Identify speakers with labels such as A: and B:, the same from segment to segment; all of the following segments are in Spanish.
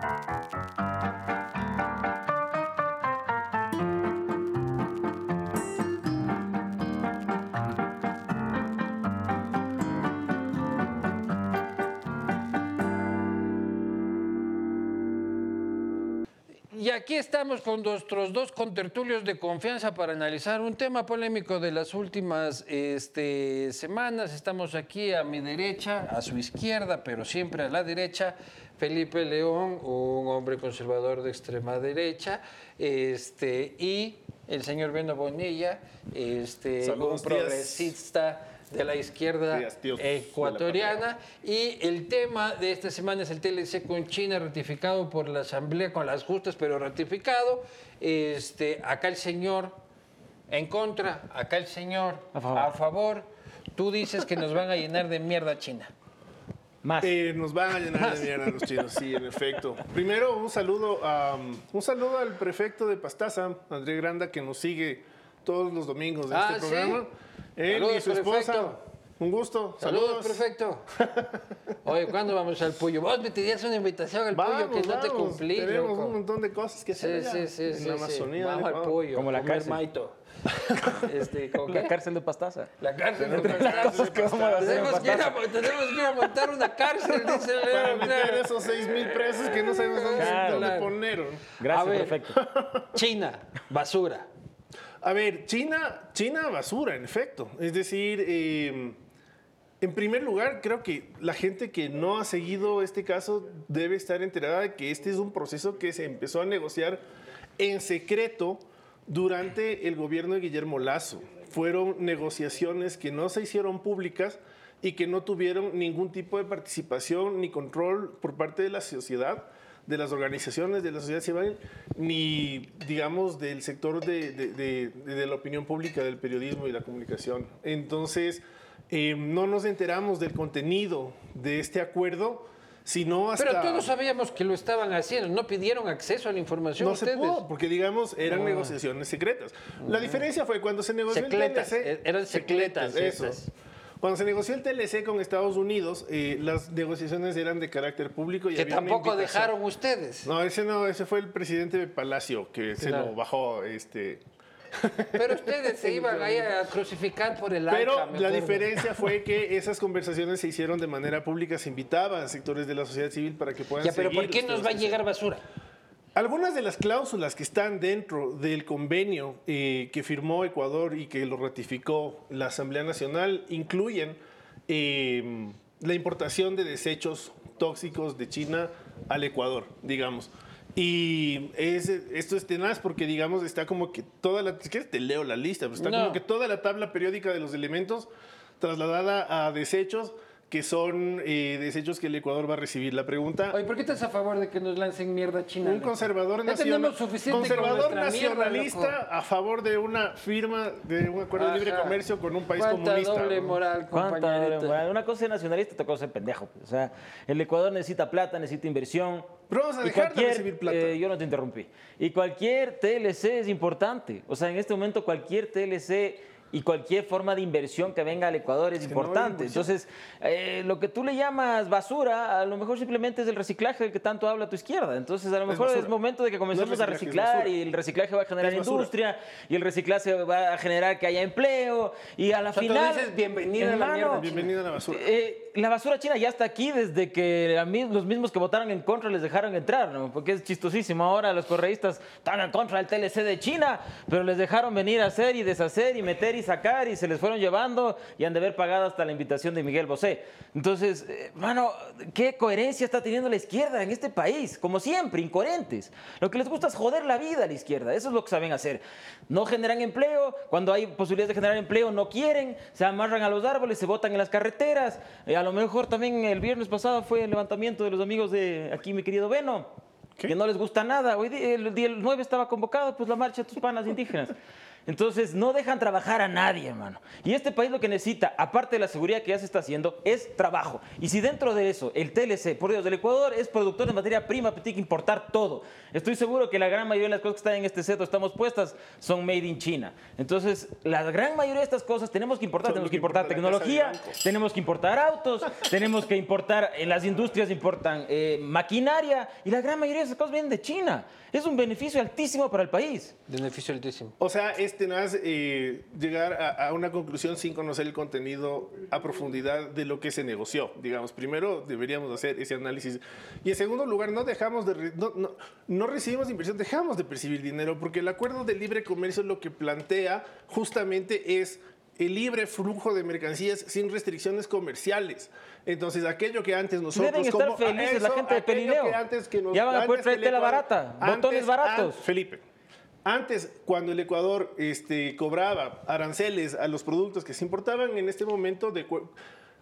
A: Thank you. Y aquí estamos con nuestros dos contertulios de confianza para analizar un tema polémico de las últimas este, semanas. Estamos aquí a mi derecha, a su izquierda, pero siempre a la derecha, Felipe León, un hombre conservador de extrema derecha, este, y el señor Beno Bonilla, este,
B: Saludos,
A: un progresista de la izquierda ecuatoriana. Y el tema de esta semana es el TLC con China, ratificado por la Asamblea con las justas, pero ratificado. Este, acá el señor en contra, acá el señor
C: A favor.
A: a favor. Tú dices que nos van a llenar de mierda China.
C: Más.
B: Eh, nos van a llenar de mierda los chinos, sí, en efecto. Primero, un saludo, a, un saludo al prefecto de Pastaza, André Granda, que nos sigue todos los domingos de
A: Ah,
B: este
A: ¿sí?
B: programa. Él y
A: Saludos,
B: su esposa. Un gusto.
A: Saludos,
B: Saludos.
A: perfecto. Oye, ¿cuándo vamos al Puyo? Vos me pedías una invitación al
B: Vamos,
A: Puyo que no te
B: vamos.
A: cumplí,
B: Tenemos
A: loco.
B: un montón de cosas que
A: Sí,
B: hacer allá,
A: sí, sí,
B: en
A: sí,
B: la
A: sí.
B: Amazonía.
A: Vamos al. Puyo.
C: Como la cárcel.
A: maito. Este, ¿con
C: La cárcel de Pastaza.
A: La cárcel de Pastaza.
C: vamos.
A: Tenemos que, ir a, tenemos que ir a montar una cárcel, dice
B: Para
A: Leo.
B: meter esos 6 mil presos que no sabemos dónde,
C: Claro.
B: dónde
A: Claro.
B: poner.
C: Gracias,
A: A ver.
C: perfecto.
A: China, basura.
B: A ver, China, China basura, en efecto. Es decir, eh, en primer lugar, creo que la gente que no ha seguido este caso debe estar enterada de que este es un proceso que se empezó a negociar en secreto durante el gobierno de Guillermo Lazo. Fueron negociaciones que no se hicieron públicas y que no tuvieron ningún tipo de participación ni control por parte de la sociedad de las organizaciones de la sociedad civil, ni, digamos, del sector de, de- de- de la opinión pública, del periodismo y la comunicación. Entonces, eh, no nos enteramos del contenido de este acuerdo, sino hasta...
A: Pero todos sabíamos que lo estaban haciendo. No pidieron acceso a la información
B: no se pudo, porque digamos, eran
A: Ah.
B: negociaciones secretas. La diferencia fue cuando se negoció
A: Secletas,
B: el
A: eh,
B: TLC.
A: eran secletas
B: eso. Cuando se negoció el TLC con Estados Unidos, eh, las negociaciones eran de carácter público y
A: Que
B: había
A: tampoco dejaron ustedes.
B: No, ese no, ese fue el presidente de Palacio que se lo bajó, este.
A: Pero ustedes se iban ahí a crucificar por el
B: Pero la diferencia fue que esas conversaciones se hicieron de manera pública, se invitaba a sectores de la sociedad civil para que puedan
A: Ya, pero
B: seguir
A: ¿por qué nos va a llegar basura?
B: Algunas de las cláusulas que están dentro del convenio eh, que firmó Ecuador y que lo ratificó la Asamblea Nacional incluyen eh, la importación de desechos tóxicos de China al Ecuador, digamos. Y es, esto es tenaz porque, digamos, está como que toda la... Si quieres te leo la lista, pero está
A: No.
B: como que toda la tabla periódica de los elementos trasladada a desechos que son eh, desechos que el Ecuador va a recibir. La pregunta...
A: Oye, ¿por qué estás a favor de que nos lancen mierda china?
B: Un conservador
A: Ya
B: nacional,
A: tenemos suficiente con
B: conservador
A: mierda,
B: nacionalista a favor de una firma de un acuerdo de libre comercio con un país
A: ¿Cuánta
B: comunista.
A: doble
B: ¿no?
A: moral,
C: ¿Cuánta Una cosa es nacionalista, otra cosa es pendejo. pues. O sea, el Ecuador necesita plata, necesita inversión.
B: Pero vamos a dejar de recibir plata.
C: eh, yo no te interrumpí. Y cualquier TLC es importante. O sea, en este momento cualquier TLC y cualquier forma de inversión que venga al Ecuador es
B: que
C: importante. Entonces, eh, lo que tú le llamas basura, a lo mejor simplemente es el reciclaje del que tanto habla tu izquierda. Entonces, a lo mejor es, momento de que comencemos a reciclar y el reciclaje va a generar industria y el reciclaje va a generar que haya empleo y a la
A: O sea, tú
C: final...
A: dices, bienvenida a la mierda.
B: Bienvenida a la basura.
C: eh, la basura china ya está aquí desde que los mismos que votaron en contra les dejaron entrar, ¿no? Porque es chistosísimo. Ahora los correístas están en contra del TLC de China, pero les dejaron venir a hacer y deshacer y meter y sacar y se les fueron llevando y han de haber pagado hasta la invitación de Miguel Bosé. Entonces, eh, mano, ¿qué coherencia está teniendo la izquierda en este país? Como siempre, incoherentes. Lo que les gusta es joder la vida a la izquierda. Eso es lo que saben hacer. No generan empleo. Cuando hay posibilidades de generar empleo, no quieren. Se amarran a los árboles, se botan en las carreteras. Eh, a lo mejor también el viernes pasado fue el levantamiento de los amigos de aquí, mi querido Beno.
B: ¿Qué?
C: Que no les gusta nada. Hoy día, el día el 9 estaba convocado, pues la marcha de tus panas indígenas. Entonces no dejan trabajar a nadie, hermano. Y este país lo que necesita, aparte de la seguridad que ya se está haciendo, es trabajo. Y si dentro de eso el TLC, por Dios, el Ecuador es productor de materia prima, pero tiene que importar todo. Estoy seguro que la gran mayoría de las cosas que están en este set o estamos puestas son made in China. Entonces, la gran mayoría de estas cosas tenemos que importar.
B: Son
C: tenemos que importar tecnología, tenemos que importar autos, tenemos que importar, en las industrias importan eh, maquinaria y la gran mayoría de esas cosas vienen de China. Es un beneficio altísimo para el país.
A: Beneficio altísimo.
B: O sea, es tenaz eh, llegar a, a una conclusión sin conocer el contenido a profundidad de lo que se negoció. Digamos, primero deberíamos hacer ese análisis. Y en segundo lugar, no dejamos de no, no, no recibimos inversión, dejamos de percibir dinero, porque el acuerdo de libre comercio lo que plantea justamente es el libre flujo de mercancías sin restricciones comerciales. Entonces, aquello que antes nosotros...
C: Deben estar
B: como-
C: felices la
B: eso,
C: gente de Pelineo.
B: que antes que nos-
C: Ya van a poder traer tela barata, botones baratos.
B: an- Felipe, antes, cuando el Ecuador este, cobraba aranceles a los productos que se importaban, en este momento, de, cu-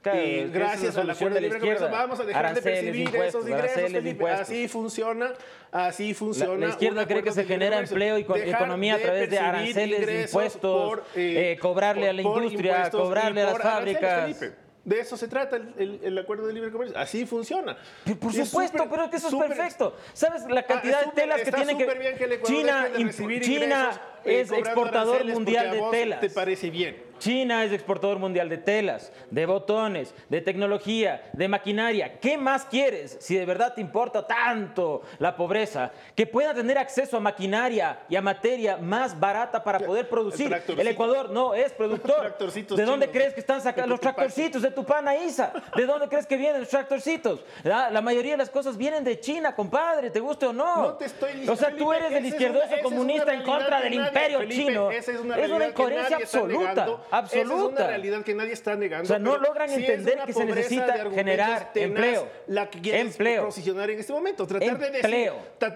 C: Claro,
B: eh, gracias
C: la
B: al
C: solución
B: acuerdo
C: de la
B: libre comercio,
C: izquierda.
B: vamos a dejar
C: Aranceles,
B: de percibir esos ingresos,
C: impuestos.
B: Así funciona, así
C: La,
B: funciona.
C: la izquierda
B: un
C: cree que se genera empleo y economía a través de aranceles, impuestos,
B: por,
C: eh, cobrarle a la industria, cobrarle a las fábricas.
B: Felipe. De eso se trata el, el- el acuerdo de libre comercio. Así funciona.
C: Pero Por
B: Y es
C: supuesto, pero es que eso es perfecto. ¿Sabes la cantidad
B: es
C: de telas que
B: está
C: tienen que
B: súper bien que el Ecuador
C: China
B: de recibir
C: China
B: eh,
C: es exportador mundial de telas.
B: ¿Te parece bien?
C: China es exportador mundial de telas, de botones, de tecnología, de maquinaria. ¿Qué más quieres si de verdad te importa tanto la pobreza? Que puedan tener acceso a maquinaria y a materia más barata para poder producir. El Ecuador no es productor. ¿De dónde
B: chinos.
C: crees que están sacando los tractorcitos de tu pana Isa? ¿De dónde crees que vienen los tractorcitos? La mayoría de las cosas vienen de China, compadre, te guste o no.
B: No te estoy diciendo,
C: O sea, tú eres el izquierdoso comunista en contra del
B: nadie-
C: imperio
B: Felipe,
C: chino.
B: esa es una
C: es incoherencia
B: está
C: absoluta.
B: Esa es una realidad que nadie está negando.
C: O sea, no logran
B: sí
C: entender que se necesita generar
B: tenaz
C: empleo.
B: La que quieres
C: Empleo.
B: posicionar en este momento. Tratar de decir.
C: Empleo.
B: ta-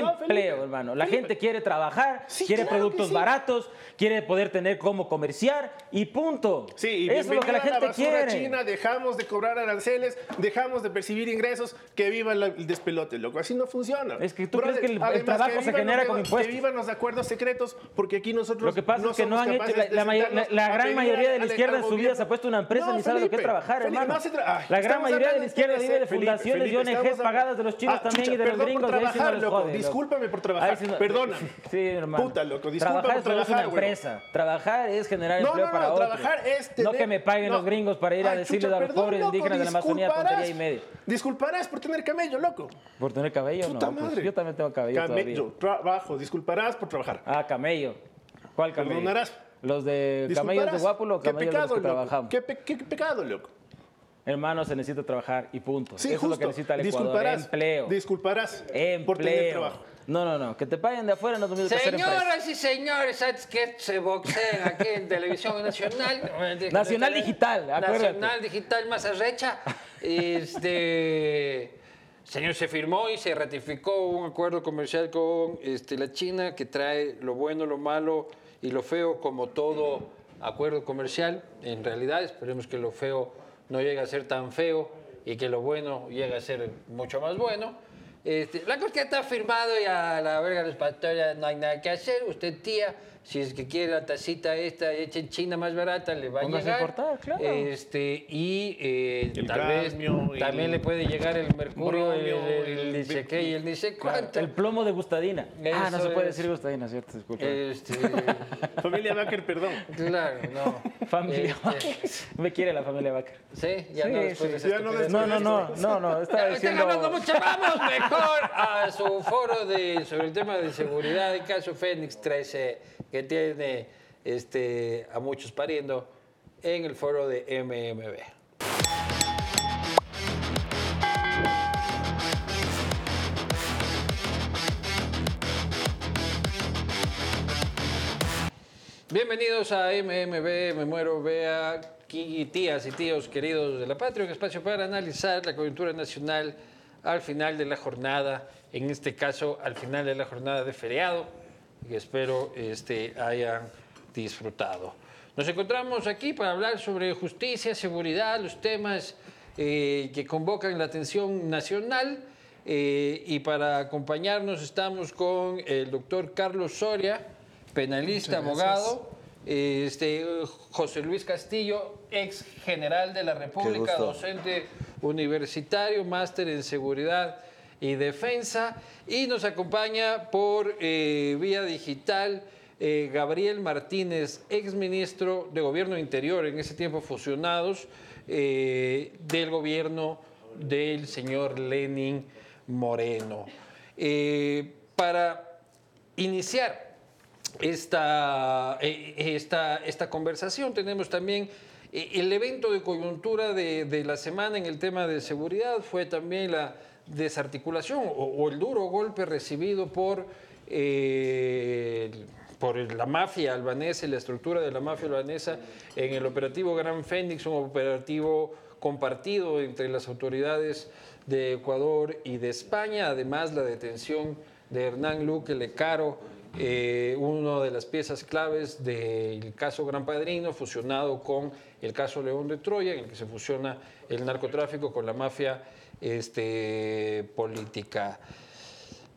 B: no.
C: Empleo, hermano. La
B: Felipe.
C: gente quiere trabajar,
B: Sí,
C: quiere
B: claro
C: productos
B: sí.
C: baratos, quiere poder tener cómo comerciar y punto.
B: Sí, y
C: Eso es lo que la gente quiere.
B: China, dejamos de cobrar aranceles, dejamos de percibir ingresos, que viva el despelote, loco. Así no funciona.
C: Es que tú crees que el-
B: además,
C: trabajo se genera
B: los-
C: con impuestos.
B: Que vivan los acuerdos secretos, porque aquí nosotros
C: Lo que pasa es que no han hecho, la, la gran mayoría de la izquierda en su vida se ha puesto una empresa
B: No,
C: ni sabe lo que es
B: Felipe,
C: trabajar,
B: Felipe,
C: hermano.
B: no se tra- Ay,
C: la gran mayoría de la izquierda vive de
B: Felipe,
C: fundaciones
B: Felipe,
C: y ONGs pagadas de los chinos
B: Ah,
C: también
B: chucha,
C: y de los gringos.
B: por trabajar, loco. Discúlpame por trabajar.
C: No-
B: Perdona.
C: Sí, hermano.
B: Puta, loco,
C: Trabajar
B: por
C: es una empresa. Trabajar es generar empleo para otros.
B: trabajar es
C: No que me paguen los gringos para ir a decirles a los pobres indígenas de la Amazonía tontería y media.
B: Disculparás por tener camello, loco.
C: ¿Por tener cabello?
B: Puta
C: no, pues
B: madre.
C: yo también tengo cabello
B: Camello, trabajo. Disculparás por trabajar.
C: Ah, camello. ¿Cuál camello?
B: Perdonarás.
C: ¿Los de camellos de. Guápulo o
B: ¿Qué
C: camellos de los
B: pecado,
C: que
B: loco?
C: trabajamos?
B: ¿Qué, pe- qué pecado, loco?
C: Hermano, se necesita trabajar y punto.
B: Sí,
C: Eso es lo que
B: justo.
C: necesita el Ecuador.
B: Disculparás.
C: Empleo.
B: Disculparás por tener
C: Empleo.
B: trabajo.
C: No, no, no. Que te paguen de afuera no lo mismo que hacer.
A: Señoras y señores, antes que se boxeen aquí en Televisión Nacional.
C: Nacional Digital, acuérdate.
A: Nacional Digital más arrecha. Este. Señor, se firmó y se ratificó un acuerdo comercial con este, la China que trae lo bueno, lo malo y lo feo como todo acuerdo comercial. En realidad, esperemos que lo feo no llegue a ser tan feo y que lo bueno llegue a ser mucho más bueno. Este, la cosa que está firmado y a la verga pastores no hay nada que hacer. Usted, tía, si es que quiere la tacita esta hecha en China más barata, le va a llegar.
C: importar, claro.
A: Este, y eh,
B: El
A: tal vez también
B: el
A: le puede llegar el mercurio, el, el,
B: el
A: ni sé qué y el ni sé cuánto.
C: El plomo de Gustadina. ah, no se puede
A: es.
C: decir Gustadina, ¿cierto? Disculpa.
A: Este,
B: Familia Baker, perdón.
A: claro, no.
C: familia
A: Este,
C: Baker. Me quiere la familia Baker.
A: Sí, ya
C: Sí,
A: no después de
C: sí.
B: Ya no.
C: No, no, no, no, no. Estaba
A: Ya, Están
C: diciendo.
A: hablando mucho. Vamos mejor a su foro de, sobre el tema de seguridad del caso Fénix 13, que tiene este, a muchos pariendo en el foro de MMB. Bienvenidos a MMB, me muero, vea, tías y tíos queridos de la patria, un espacio para analizar la coyuntura nacional al final de la jornada, en este caso al final de la jornada de feriado, y espero este, hayan disfrutado. Nos encontramos aquí para hablar sobre justicia, seguridad, los temas eh, que convocan la atención nacional. eh, y para acompañarnos estamos con el doctor Carlos Soria, penalista, abogado. Este, José Luis Castillo, ex general de la República, docente universitario, máster en seguridad y defensa. Y nos acompaña por eh, vía digital eh, Gabriel Martínez, ex ministro de Gobierno Interior, en ese tiempo fusionados, eh, del gobierno del señor Lenin Moreno. Para iniciar esta, esta, esta conversación. Tenemos también el evento de coyuntura de, de la semana en el tema de seguridad, fue también la desarticulación o, el duro golpe recibido por, eh, por la mafia albanesa y la estructura de la mafia albanesa en el operativo Gran Fénix, un operativo compartido entre las autoridades de Ecuador y de España, además la detención de Hernán Luque Lecaro, eh, una de las piezas claves del caso Gran Padrino, fusionado con el caso León de Troya, en el que se fusiona el narcotráfico con la mafia este, política.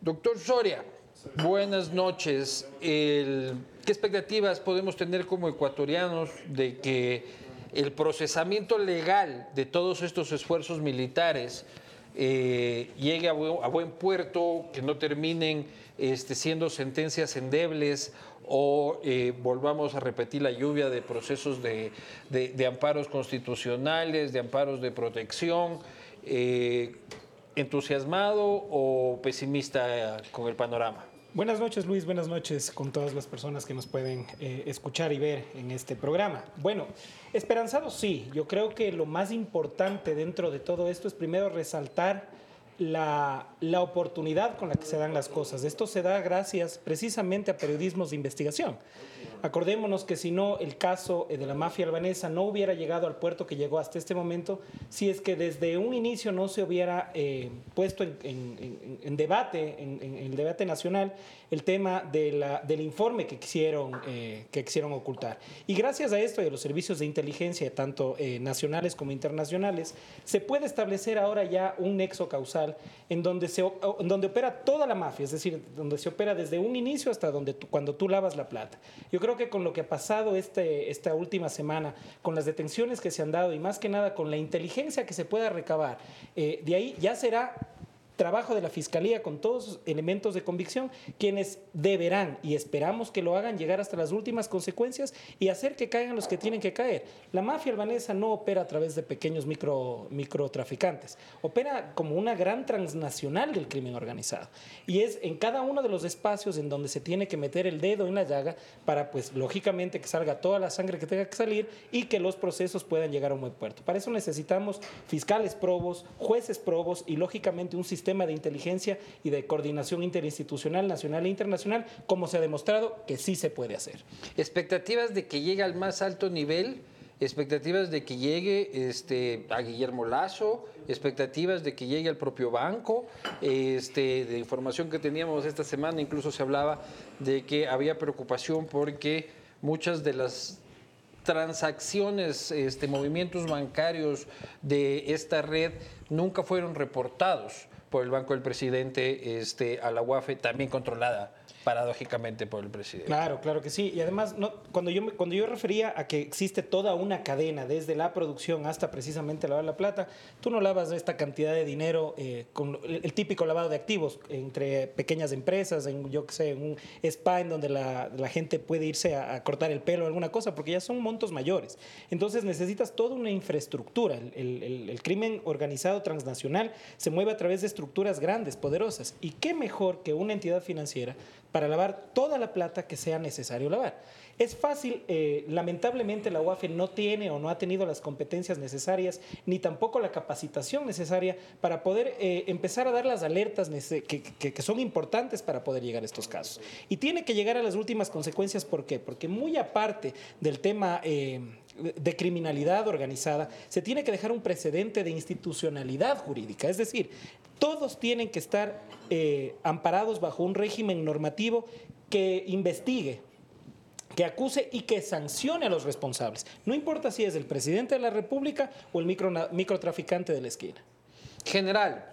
A: Doctor Soria, buenas noches. ¿Qué expectativas podemos tener como ecuatorianos de que el procesamiento legal de todos estos esfuerzos militares eh, llegue a buen, puerto, que no terminen este, siendo sentencias endebles o eh, volvamos a repetir la lluvia de procesos de amparos constitucionales, de amparos de protección? Eh, ¿Entusiasmado o pesimista con el panorama?
D: Buenas noches Luis, buenas noches con todas las personas que nos pueden eh, escuchar y ver en este programa. Bueno, esperanzado sí, yo creo que lo más importante dentro de todo esto es primero resaltar la, la oportunidad con la que se dan las cosas. Esto se da gracias precisamente a periodismos de investigación. Acordémonos que si no, el caso eh, de la mafia albanesa no hubiera llegado al puerto que llegó hasta este momento, si es que desde un inicio no se hubiera eh, puesto en, en- en- debate, en- en el debate nacional, el tema de la- del informe que quisieron, eh, que quisieron ocultar. Y gracias a esto y a los servicios de inteligencia, tanto eh, nacionales como internacionales, se puede establecer ahora ya un nexo causal en donde, donde opera toda la mafia, es decir, donde se opera desde un inicio hasta donde cuando tú lavas la plata. Yo creo que con lo que ha pasado este, esta última semana, con las detenciones que se han dado y más que nada con la inteligencia que se pueda recabar, eh, de ahí ya será trabajo de la Fiscalía con todos los elementos de convicción, quienes deberán, y esperamos que lo hagan, llegar hasta las últimas consecuencias y hacer que caigan los que tienen que caer. La mafia albanesa no opera a través de pequeños micro, microtraficantes, opera como una gran transnacional del crimen organizado. Y es en cada uno de los espacios en donde se tiene que meter el dedo en la llaga para, pues, lógicamente, que salga toda la sangre que tenga que salir y que los procesos puedan llegar a un buen puerto. Para eso necesitamos fiscales probos, jueces probos y, lógicamente, un sistema de inteligencia y de coordinación interinstitucional, nacional e internacional, como se ha demostrado que sí se puede hacer.
A: expectativas de que llegue al más alto nivel, expectativas de que llegue este, a Guillermo Lazo, expectativas de que llegue al propio banco, este, de información que teníamos esta semana, incluso se hablaba de que había preocupación porque muchas de las transacciones, este, movimientos bancarios de esta red nunca fueron reportados por el Banco del Presidente este, a la UAFE, también controlada paradójicamente por el presidente.
D: Claro, claro que sí. Y además, cuando, yo, me- cuando yo refería a que existe toda una cadena, desde la producción hasta precisamente lavar la plata, tú no lavas esta cantidad de dinero eh, con el, típico lavado de activos entre pequeñas empresas, en, yo que sé, en un spa en donde la, gente puede irse a, cortar el pelo o alguna cosa, porque ya son montos mayores. Entonces necesitas toda una infraestructura. El crimen organizado transnacional se mueve a través de estructuras grandes, poderosas. ¿Y qué mejor que una entidad financiera para lavar toda la plata que sea necesario lavar. Es fácil, eh, lamentablemente la UAFE no tiene o no ha tenido las competencias necesarias, ni tampoco la capacitación necesaria para poder eh, empezar a dar las alertas que son importantes para poder llegar a estos casos. Y tiene que llegar a las últimas consecuencias, ¿por qué? Porque muy aparte del tema... eh, de criminalidad organizada, se tiene que dejar un precedente de institucionalidad jurídica. Es decir, todos tienen que estar eh, amparados bajo un régimen normativo que investigue, que acuse y que sancione a los responsables. No importa si es el presidente de la República o el micro- microtraficante de la esquina.
A: General,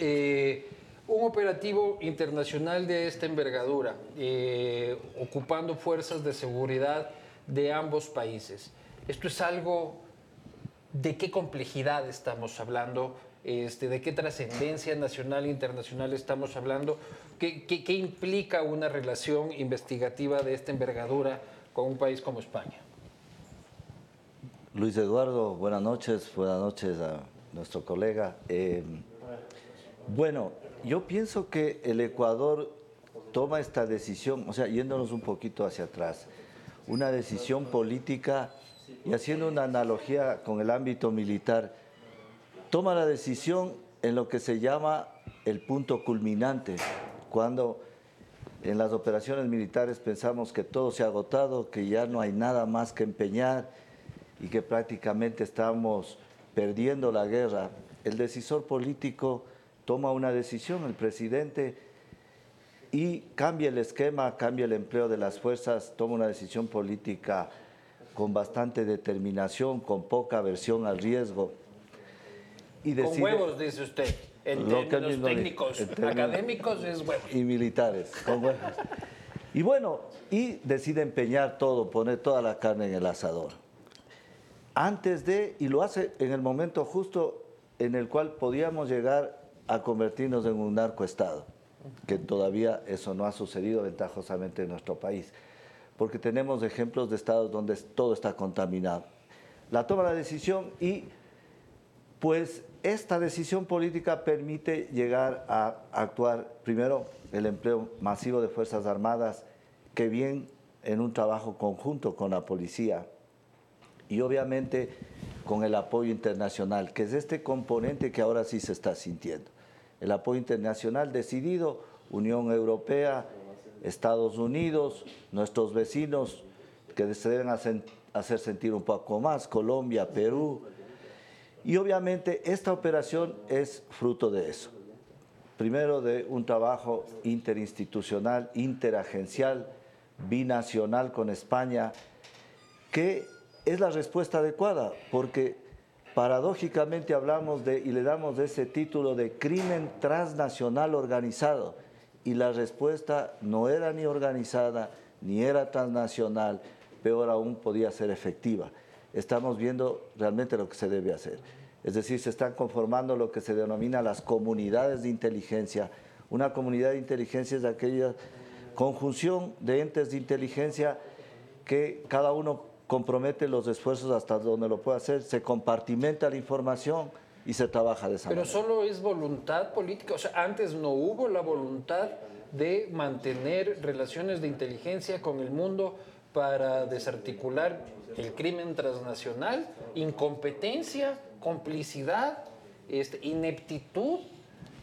A: eh, un operativo internacional de esta envergadura, eh, ocupando fuerzas de seguridad de ambos países. Esto es algo de qué complejidad estamos hablando, este, de qué trascendencia nacional e internacional estamos hablando, ¿Qué, implica una relación investigativa de esta envergadura con un país como España.
E: Luis Eduardo, buenas noches, buenas noches a nuestro colega. Eh, bueno, yo pienso que el Ecuador toma esta decisión, o sea, yéndonos un poquito hacia atrás, una decisión política y haciendo una analogía con el ámbito militar, toma la decisión en lo que se llama el punto culminante, cuando en las operaciones militares pensamos que todo se ha agotado, que ya no hay nada más que empeñar y que prácticamente estamos perdiendo la guerra. El decisor político toma una decisión, el presidente, y cambia el esquema, cambia el empleo de las fuerzas, toma una decisión política con bastante determinación, con poca aversión al riesgo.
A: Y decide, con huevos, dice usted. En términos técnicos, académicos es huevos.
E: Y militares, con huevos. Y bueno, y decide empeñar todo, poner toda la carne en el asador. Antes de, y lo hace en el momento justo en el cual podíamos llegar a convertirnos en un narcoestado, que todavía eso no ha sucedido ventajosamente en nuestro país, porque tenemos ejemplos de estados donde todo está contaminado. La toma la decisión y pues esta decisión política permite llegar a actuar, primero, el empleo masivo de Fuerzas Armadas, que bien en un trabajo conjunto con la policía y obviamente con el apoyo internacional, que es este componente que ahora sí se está sintiendo. El apoyo internacional decidido, Unión Europea, Estados Unidos, nuestros vecinos que se deben hacer sentir un poco más, Colombia, Perú, y obviamente esta operación es fruto de eso. Primero de un trabajo interinstitucional, interagencial, binacional con España, que es la respuesta adecuada, porque paradójicamente hablamos de y le damos ese título de crimen transnacional organizado, y la respuesta no era ni organizada, ni era transnacional, peor aún podía ser efectiva estamos viendo realmente lo que se debe hacer. Es decir, se están conformando lo que se denomina las comunidades de inteligencia. Una comunidad de inteligencia es aquella conjunción de entes de inteligencia que cada uno compromete los esfuerzos hasta donde lo puede hacer, se compartimenta la información y se trabaja de esa
A: Pero
E: manera.
A: Pero solo es voluntad política, o sea, antes no hubo la voluntad de mantener relaciones de inteligencia con el mundo para desarticular el crimen transnacional, incompetencia, complicidad, este, ineptitud.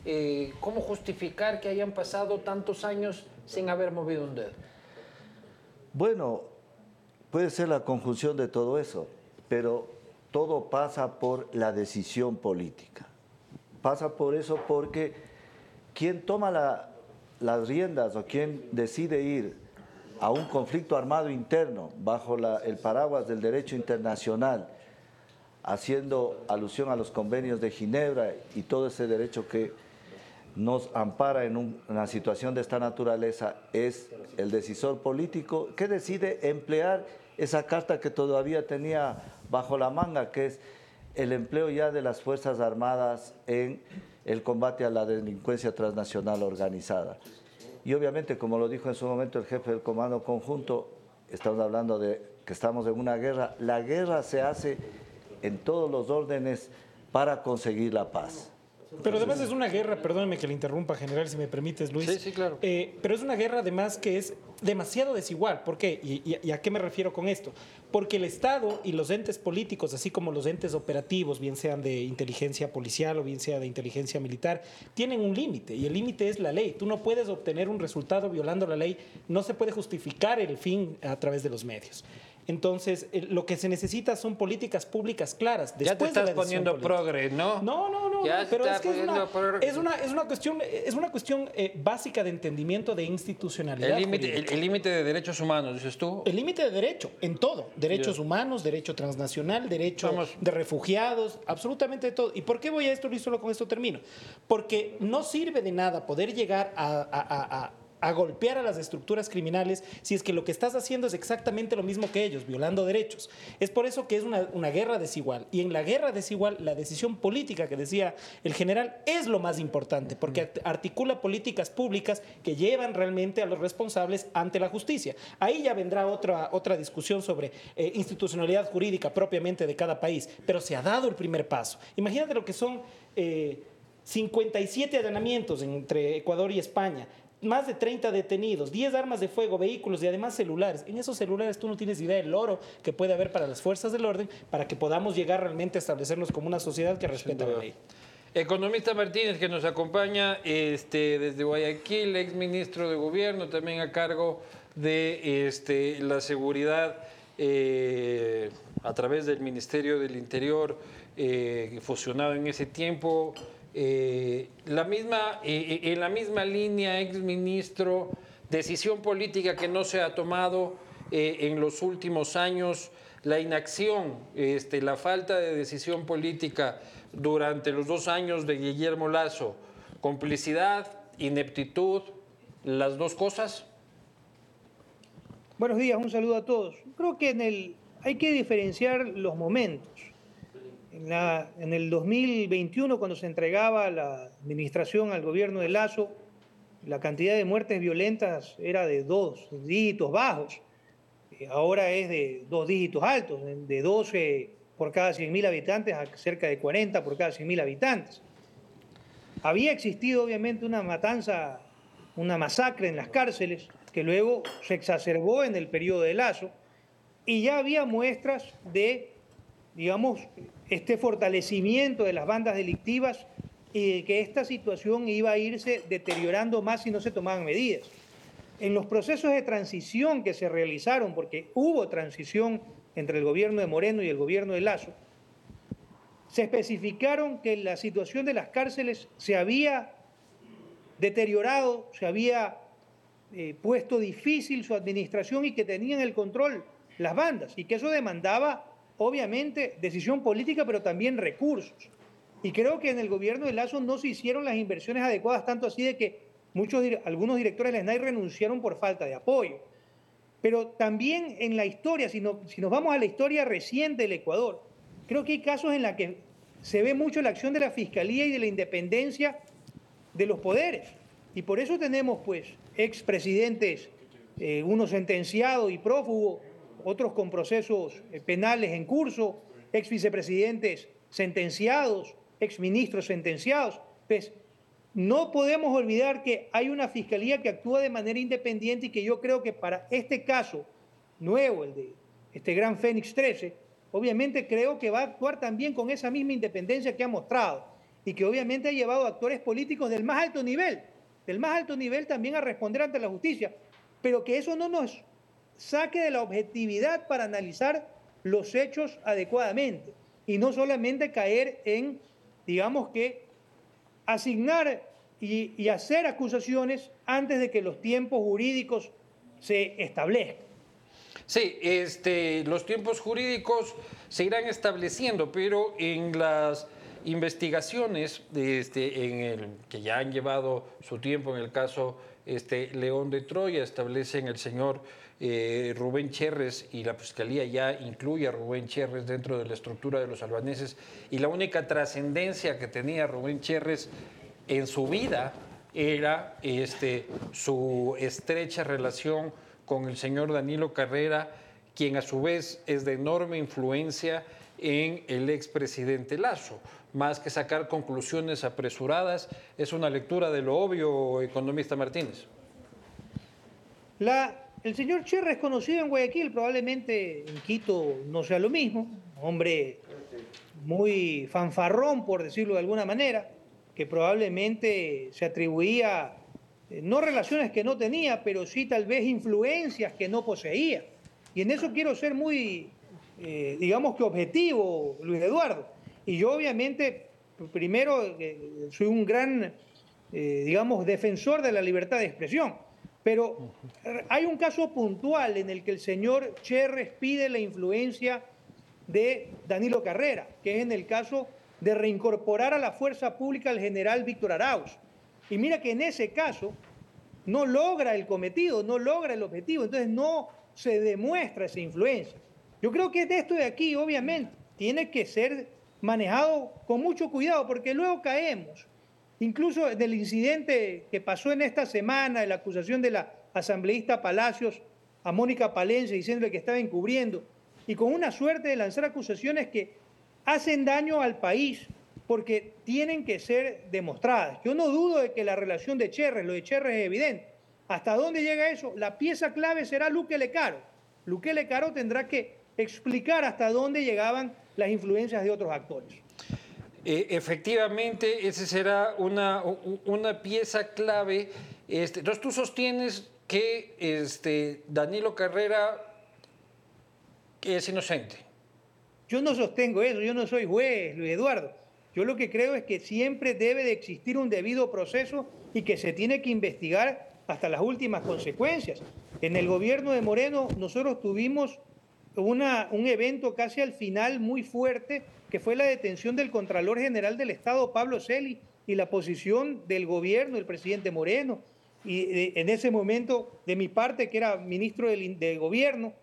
A: Eh, ¿Cómo justificar que hayan pasado tantos años sin haber movido un dedo?
E: Bueno, puede ser la conjunción de todo eso, pero todo pasa por la decisión política. Pasa por eso porque quien toma las riendas o quien decide ir a un conflicto armado interno bajo el paraguas del derecho internacional, haciendo alusión a los convenios de Ginebra y todo ese derecho que nos ampara en una situación de esta naturaleza, es el decisor político que decide emplear esa carta que todavía tenía bajo la manga, que es el empleo ya de las Fuerzas Armadas en el combate a la delincuencia transnacional organizada. Y obviamente, como lo dijo en su momento el jefe del Comando Conjunto, estamos hablando de que estamos en una guerra. La guerra se hace en todos los órdenes para conseguir la paz.
D: Pero además es una guerra, perdóneme que le interrumpa, general, si me permites, Luis.
A: Sí, sí, claro.
D: Eh, pero es una guerra además que es demasiado desigual. ¿Por qué? ¿Y, a qué me refiero con esto? Porque el Estado y los entes políticos, así como los entes operativos, bien sean de inteligencia policial o bien sea de inteligencia militar, tienen un límite y el límite es la ley. Tú no puedes obtener un resultado violando la ley, no se puede justificar el fin a través de los medios. Entonces, eh, lo que se necesita son políticas públicas claras.
A: Ya te
D: después de la
A: estás poniendo
D: política.
A: progre, ¿no?
D: No, no, no,
A: Ya
D: pero
A: está
D: es que es una, es una, es una cuestión, es una cuestión eh, básica de entendimiento de institucionalidad.
A: El límite de derechos humanos, dices tú.
D: El límite de derecho, en todo. Derechos humanos, derecho transnacional, derecho
A: Vamos.
D: de refugiados, absolutamente todo. ¿Y por qué voy a esto y solo con esto termino? Porque no sirve de nada poder llegar a, a- a- a- a golpear a las estructuras criminales si es que lo que estás haciendo es exactamente lo mismo que ellos, violando derechos. Es por eso que es una, una guerra desigual. Y en la guerra desigual, la decisión política que decía el general es lo más importante, porque art- articula políticas públicas que llevan realmente a los responsables ante la justicia. Ahí ya vendrá otra, otra discusión sobre eh, institucionalidad jurídica propiamente de cada país, pero se ha dado el primer paso. Imagínate lo que son eh, 57 allanamientos entre Ecuador y España. Más de 30 detenidos, 10 armas de fuego, vehículos y además celulares. En esos celulares tú no tienes idea del oro que puede haber para las fuerzas del orden para que podamos llegar realmente a establecernos como una sociedad que respeta la ley.
A: Economista Martínez, que nos acompaña este, desde Guayaquil, ex ministro de Gobierno, también a cargo de este, la seguridad eh, a través del Ministerio del Interior, eh, fusionado en ese tiempo. Eh, la misma, eh, en la misma línea, ex ministro, decisión política que no se ha tomado eh, en los últimos años, la inacción, este, la falta de decisión política durante los dos años de Guillermo Lazo, complicidad, ineptitud, las dos cosas.
F: Buenos días, un saludo a todos. Creo que en el, hay que diferenciar los momentos. En, el 2021, cuando se entregaba la administración al gobierno de Lazo, la cantidad de muertes violentas era de dos dígitos bajos. Eh, Ahora es de dos dígitos altos, de 12 por cada 100.000 habitantes a cerca de 40 por cada 100.000 habitantes. Había existido obviamente una matanza, una masacre en las cárceles, que luego se exacerbó en el periodo de Lazo, y ya había muestras de, digamos, este fortalecimiento de las bandas delictivas y de que esta situación iba a irse deteriorando más si no se tomaban medidas. En los procesos de transición que se realizaron, porque hubo transición entre el gobierno de Moreno y el gobierno de Lazo, se especificaron que la situación de las cárceles se había deteriorado, se había eh, puesto difícil su administración y que tenían el control las bandas y que eso demandaba obviamente decisión política pero también recursos. Y creo que en el gobierno de Lazo no se hicieron las inversiones adecuadas, tanto así de que muchos, algunos directores de la SNAI renunciaron por falta de apoyo. Pero también en la historia, si nos vamos a la historia reciente del Ecuador, creo que hay casos en los que se ve mucho la acción de la Fiscalía y de la independencia de los poderes. Y por eso tenemos, pues, expresidentes, eh, uno sentenciado y prófugo, otros con procesos eh, penales en curso, ex vicepresidentes sentenciados, ex ministros sentenciados. Pues, no podemos olvidar que hay una fiscalía que actúa de manera independiente y que yo creo que para este caso nuevo, el de este gran Fénix 13, obviamente creo que va a actuar también con esa misma independencia que ha mostrado y que obviamente ha llevado a actores políticos del más alto nivel, del más alto nivel también a responder ante la justicia, pero que eso no nos saque de la objetividad para analizar los hechos adecuadamente y no solamente caer en, digamos que, asignar y, hacer acusaciones antes de que los tiempos jurídicos se establezcan.
A: Sí, este, los tiempos jurídicos se irán estableciendo, pero en las investigaciones este, en el, que ya han llevado su tiempo en el caso este, León de Troya, establecen el señor eh, Rubén Cherres y la Fiscalía ya incluye a Rubén Cherres dentro de la estructura de los albaneses y la única trascendencia que tenía Rubén Cherres en su vida era este, su estrecha relación con el señor Danilo Carrera, quien a su vez es de enorme influencia en el expresidente Lazo. Más que sacar conclusiones apresuradas, es una lectura de lo obvio, economista Martínez.
F: La, el señor Cherra es conocido en Guayaquil, probablemente en Quito no sea lo mismo, hombre muy fanfarrón, por decirlo de alguna manera, que probablemente se atribuía eh, no relaciones que no tenía, pero sí tal vez influencias que no poseía. Y en eso quiero ser muy, eh, digamos que objetivo, Luis Eduardo. Y yo obviamente, primero, eh, soy un gran, eh, digamos, defensor de la libertad de expresión. Pero hay un caso puntual en el que el señor Cherres pide la influencia de Danilo Carrera, que es en el caso de reincorporar a la fuerza pública al general Víctor Arauz. Y mira que en ese caso no logra el cometido, no logra el objetivo, entonces no se demuestra esa influencia. Yo creo que esto de aquí, obviamente, tiene que ser manejado con mucho cuidado, porque luego caemos. Incluso en el incidente que pasó en esta semana, en la acusación de la asambleísta Palacios a Mónica Palencia diciéndole que estaba encubriendo, y con una suerte de lanzar acusaciones que hacen daño al país porque tienen que ser demostradas. Yo no dudo de que la relación de Cherres, lo de Cherres es evidente. ¿Hasta dónde llega eso? La pieza clave será Luque Lecaro. Luque Lecaro tendrá que explicar hasta dónde llegaban las influencias de otros actores.
A: Eh, efectivamente, esa será una, una pieza clave. Este, entonces tú sostienes que este, Danilo Carrera es inocente.
F: Yo no sostengo eso, yo no soy juez, Luis Eduardo. Yo lo que creo es que siempre debe de existir un debido proceso y que se tiene que investigar hasta las últimas consecuencias. En el gobierno de Moreno nosotros tuvimos un evento casi al final muy fuerte, que fue la detención del Contralor General del Estado, Pablo Celi, y la posición del gobierno, del presidente Moreno. Y eh, en ese momento, de mi parte, que era ministro del, del gobierno,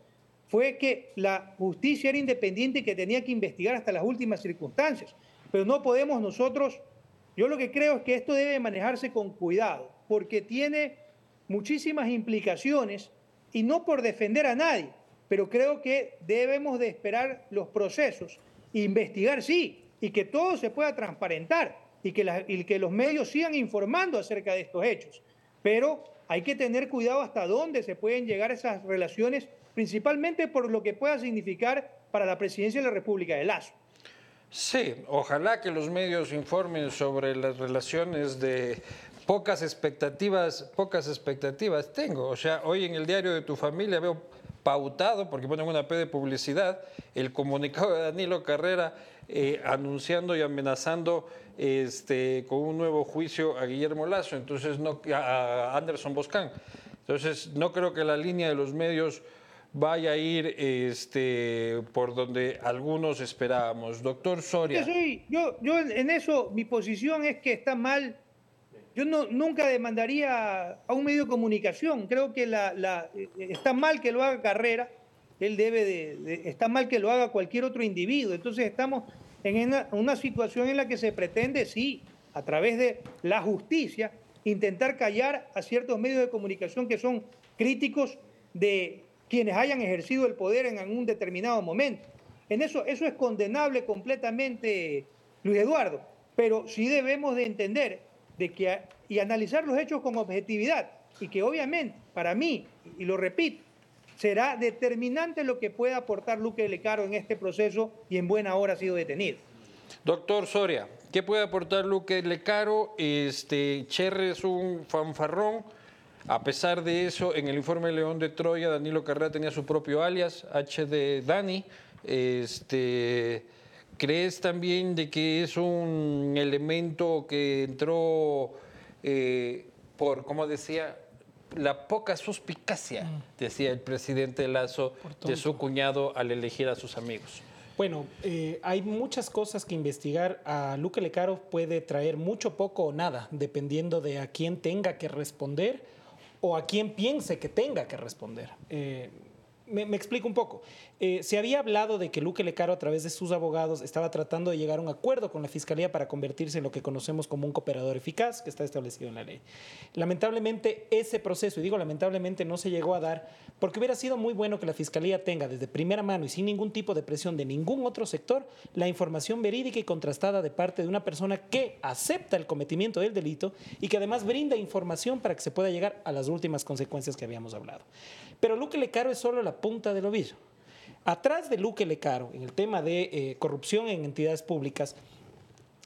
F: fue que la justicia era independiente y que tenía que investigar hasta las últimas circunstancias. Pero no podemos nosotros, yo lo que creo es que esto debe manejarse con cuidado, porque tiene muchísimas implicaciones y no por defender a nadie, pero creo que debemos de esperar los procesos, investigar sí, y que todo se pueda transparentar y que, los medios sigan informando acerca de estos hechos. Pero hay que tener cuidado hasta dónde se pueden llegar esas relaciones principalmente por lo que pueda significar para la presidencia de la República de Lazo.
A: Sí, ojalá que los medios informen sobre las relaciones de pocas expectativas, pocas expectativas tengo. O sea, hoy en el diario de tu familia veo pautado, porque ponen una P de publicidad, el comunicado de Danilo Carrera eh, anunciando y amenazando este, con un nuevo juicio a Guillermo Lazo, entonces no, a Anderson Boscán. Entonces, no creo que la línea de los medios vaya a ir este, por donde algunos esperábamos. Doctor Soria.
F: Yo, yo, en eso, mi posición es que está mal. Yo no, nunca demandaría a un medio de comunicación. Creo que la, está mal que lo haga Carrera. Él debe de, Está mal que lo haga cualquier otro individuo. Entonces estamos en una, una situación en la que se pretende, sí, a través de la justicia, intentar callar a ciertos medios de comunicación que son críticos de quienes hayan ejercido el poder en algún determinado momento. En eso, eso es condenable completamente, Luis Eduardo, pero sí debemos de entender de que, y analizar los hechos con objetividad y que obviamente, para mí, y lo repito, será determinante lo que pueda aportar Luque Lecaro en este proceso y en buena hora ha sido detenido.
A: Doctor Soria, ¿qué puede aportar Luque Lecaro? Este, Cherre es un fanfarrón a pesar de eso, en el informe León de Troya, Danilo Carrera tenía su propio alias, HD Dani. Este, ¿Crees también de que es un elemento que entró eh, por, como decía, la poca suspicacia, mm. decía el presidente Lazo, de su cuñado al elegir a sus amigos?
D: Bueno, eh, hay muchas cosas que investigar. A Luque Lecaro puede traer mucho, poco o nada, dependiendo de a quién tenga que responder o a quien piense que tenga que responder. Eh, me, explico un poco. Eh, se había hablado de que Luque Lecaro, a través de sus abogados, estaba tratando de llegar a un acuerdo con la Fiscalía para convertirse en lo que conocemos como un cooperador eficaz, que está establecido en la ley. Lamentablemente, ese proceso, y digo lamentablemente, no se llegó a dar porque hubiera sido muy bueno que la Fiscalía tenga desde primera mano y sin ningún tipo de presión de ningún otro sector la información verídica y contrastada de parte de una persona que acepta el cometimiento del delito y que además brinda información para que se pueda llegar a las últimas consecuencias que habíamos hablado. Pero Luque Lecaro es solo la punta del ovillo. Atrás de Luque Lecaro, en el tema de eh, corrupción en entidades públicas,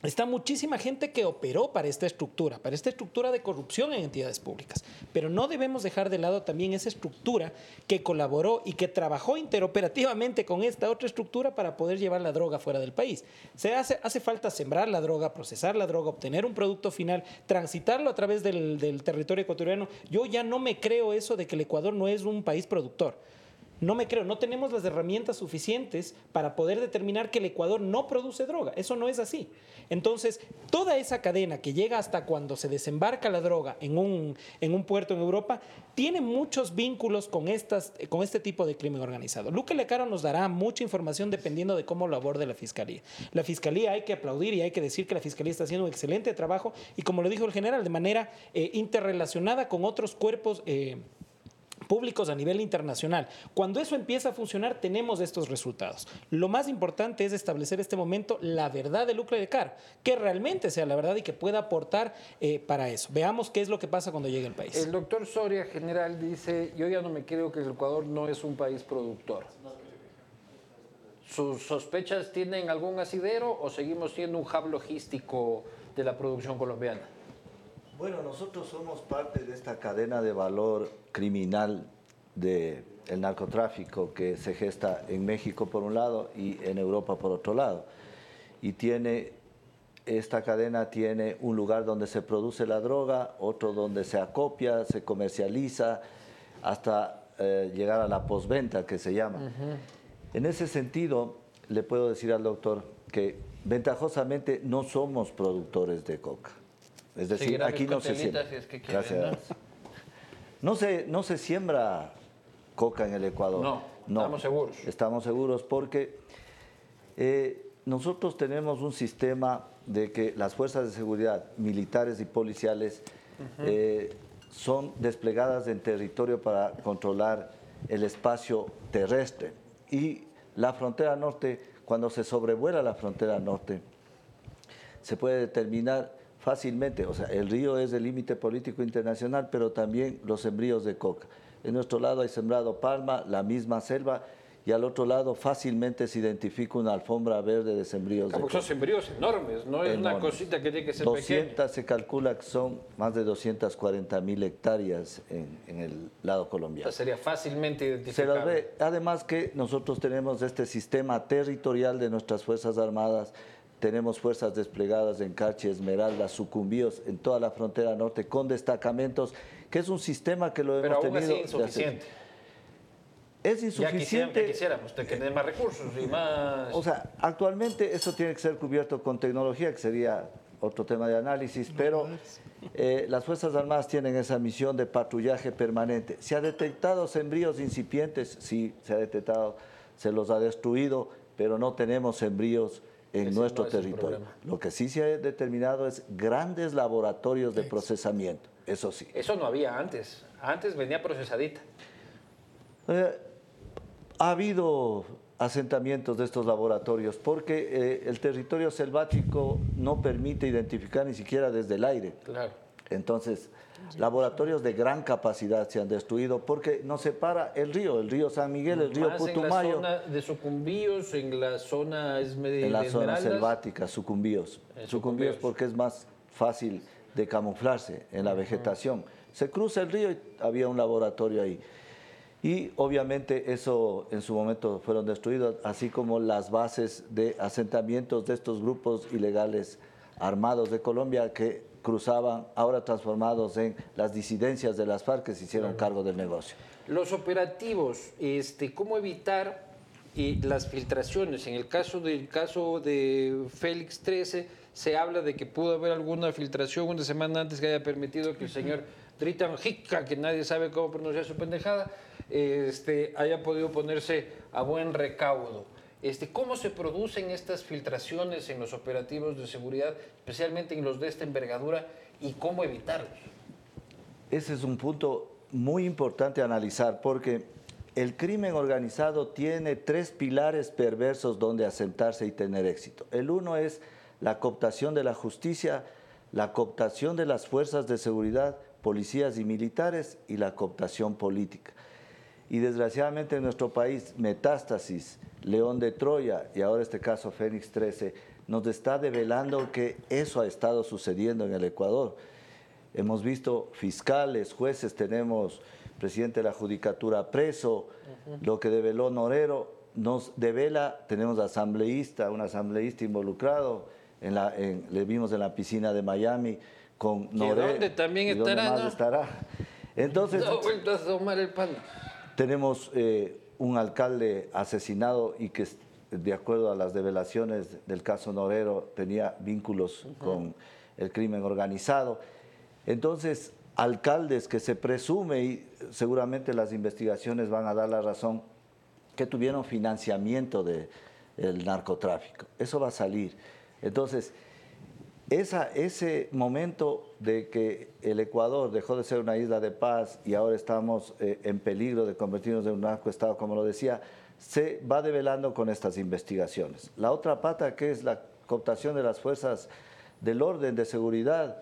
D: Está muchísima gente que operó para esta estructura, para esta estructura de corrupción en entidades públicas. Pero no debemos dejar de lado también esa estructura que colaboró y que trabajó interoperativamente con esta otra estructura para poder llevar la droga fuera del país. Se hace, hace falta sembrar la droga, procesar la droga, obtener un producto final, transitarlo a través del, del territorio ecuatoriano. Yo ya no me creo eso de que el Ecuador no es un país productor. No me creo, no tenemos las herramientas suficientes para poder determinar que el Ecuador no produce droga. Eso no es así. Entonces, toda esa cadena que llega hasta cuando se desembarca la droga en un, en un puerto en Europa, tiene muchos vínculos con, estas, con este tipo de crimen organizado. Luque Lecaro nos dará mucha información dependiendo de cómo lo aborde la Fiscalía. La Fiscalía hay que aplaudir y hay que decir que la Fiscalía está haciendo un excelente trabajo y como lo dijo el general, de manera eh, interrelacionada con otros cuerpos. Eh, públicos a nivel internacional. Cuando eso empieza a funcionar, tenemos estos resultados. Lo más importante es establecer este momento la verdad de lucro de car, que realmente sea la verdad y que pueda aportar eh, para eso. Veamos qué es lo que pasa cuando llegue al país.
A: El doctor Soria, general, dice, yo ya no me creo que el Ecuador no es un país productor. ¿Sus sospechas tienen algún asidero o seguimos siendo un hub logístico de la producción colombiana?
E: Bueno, nosotros somos parte de esta cadena de valor criminal del el narcotráfico que se gesta en México por un lado y en Europa por otro lado. Y tiene, esta cadena tiene un lugar donde se produce la droga, otro donde se acopia, se comercializa, hasta eh, llegar a la posventa que se llama. En ese sentido, le puedo decir al doctor que ventajosamente no somos productores de coca. Es decir, aquí no se siembra.
A: si es que quieren,
E: Gracias. No se, no se siembra coca en el Ecuador.
A: No, estamos seguros.
E: Estamos seguros porque eh, nosotros tenemos un sistema de que las fuerzas de seguridad, militares y policiales, eh, son desplegadas en territorio para controlar el espacio terrestre. Y la frontera norte, cuando se sobrevuela la frontera norte, se puede determinar fácilmente, o sea, el río es el límite político internacional, pero también los sembríos de coca. En nuestro lado hay sembrado palma, la misma selva, y al otro lado fácilmente se identifica una alfombra verde de sembríos de
A: Porque son sembríos enormes, no es una cosita que tiene que ser
E: 200,
A: pequeña.
E: se calcula que son más de 240 mil hectáreas en, en el lado
A: O
E: colombiano.
A: sea, sería fácilmente
E: Se
A: identificable.
E: ve. Además que nosotros tenemos este sistema territorial de nuestras Fuerzas Armadas, tenemos fuerzas desplegadas en Carchi, Esmeralda, Sucumbíos, en toda la frontera norte, con destacamentos, que es un sistema que lo
A: Pero
E: hemos
A: aún
E: tenido... hace-
A: insuficiente.
E: Es
A: Ya quisiera,
E: insuficiente.
A: ya quisiéramos tener más recursos y más...
E: O sea, actualmente eso tiene que ser cubierto con tecnología, que sería otro tema de análisis, pero eh, las Fuerzas Armadas tienen esa misión de patrullaje permanente. ¿Se ha detectado sembríos incipientes? Sí, se ha detectado, se los ha destruido, pero no tenemos sembríos en
A: Ese
E: nuestro
A: no
E: territorio. Lo que sí se ha determinado es grandes laboratorios de procesamiento, eso sí.
A: Eso no había antes. Antes venía procesadita.
E: Eh, ha habido asentamientos de estos laboratorios porque eh, el territorio selvático no permite identificar ni siquiera desde el aire.
A: Claro.
E: Entonces, laboratorios de gran capacidad se han destruido porque nos separa el río, el río San Miguel, el río
A: Más en la
E: Putumayo,
A: zona de Sucumbíos, en la zona Esme-
E: en la zona selvática, Sucumbíos Sucumbíos. porque es más fácil de camuflarse en la vegetación. Se cruza el río y había un laboratorio ahí. Y obviamente eso en su momento fueron destruidos, así como las bases de asentamientos de estos grupos ilegales armados de Colombia que cruzaban, ahora transformados en las disidencias de las FARC que se hicieron cargo del negocio.
A: Los operativos, este, ¿cómo evitar eh, las filtraciones? En el caso del caso de Félix 13, se habla de que pudo haber alguna filtración una semana antes que haya permitido que el señor Dritan Hicka, que nadie sabe cómo pronunciar su pendejada, este, haya podido ponerse a buen recaudo. Este, ¿Cómo se producen estas filtraciones en los operativos de seguridad, especialmente en los de esta envergadura, y cómo evitarlos?
E: Ese es un punto muy importante analizar porque el crimen organizado tiene tres pilares perversos donde asentarse y tener éxito. El uno es la cooptación de la justicia, la cooptación de las fuerzas de seguridad, policías y militares y la cooptación política. Y desgraciadamente en nuestro país, Metástasis, León de Troya y ahora este caso Fénix 13, nos está develando que eso ha estado sucediendo en el Ecuador. Hemos visto fiscales, jueces, tenemos presidente de la judicatura preso, lo que develó Norero nos devela, tenemos asambleísta, un asambleísta involucrado, en la, en- le vimos en la piscina de Miami con
A: ¿Y
E: Norero.
A: dónde también
E: ¿Y dónde
A: estará,
E: más
A: no?
E: estará? Entonces,
A: No a asomar el pan.
E: Tenemos eh, un alcalde asesinado y que, de acuerdo a las revelaciones del caso Norero, tenía vínculos con el crimen organizado. Entonces, alcaldes que se presume, y seguramente las investigaciones van a dar la razón, que tuvieron financiamiento del narcotráfico. Eso va a salir. Entonces, esa, ese momento de que el Ecuador dejó de ser una isla de paz y ahora estamos eh, en peligro de convertirnos en un narcoestado, como lo decía, se va develando con estas investigaciones. La otra pata, que es la cooptación de las fuerzas del orden de seguridad,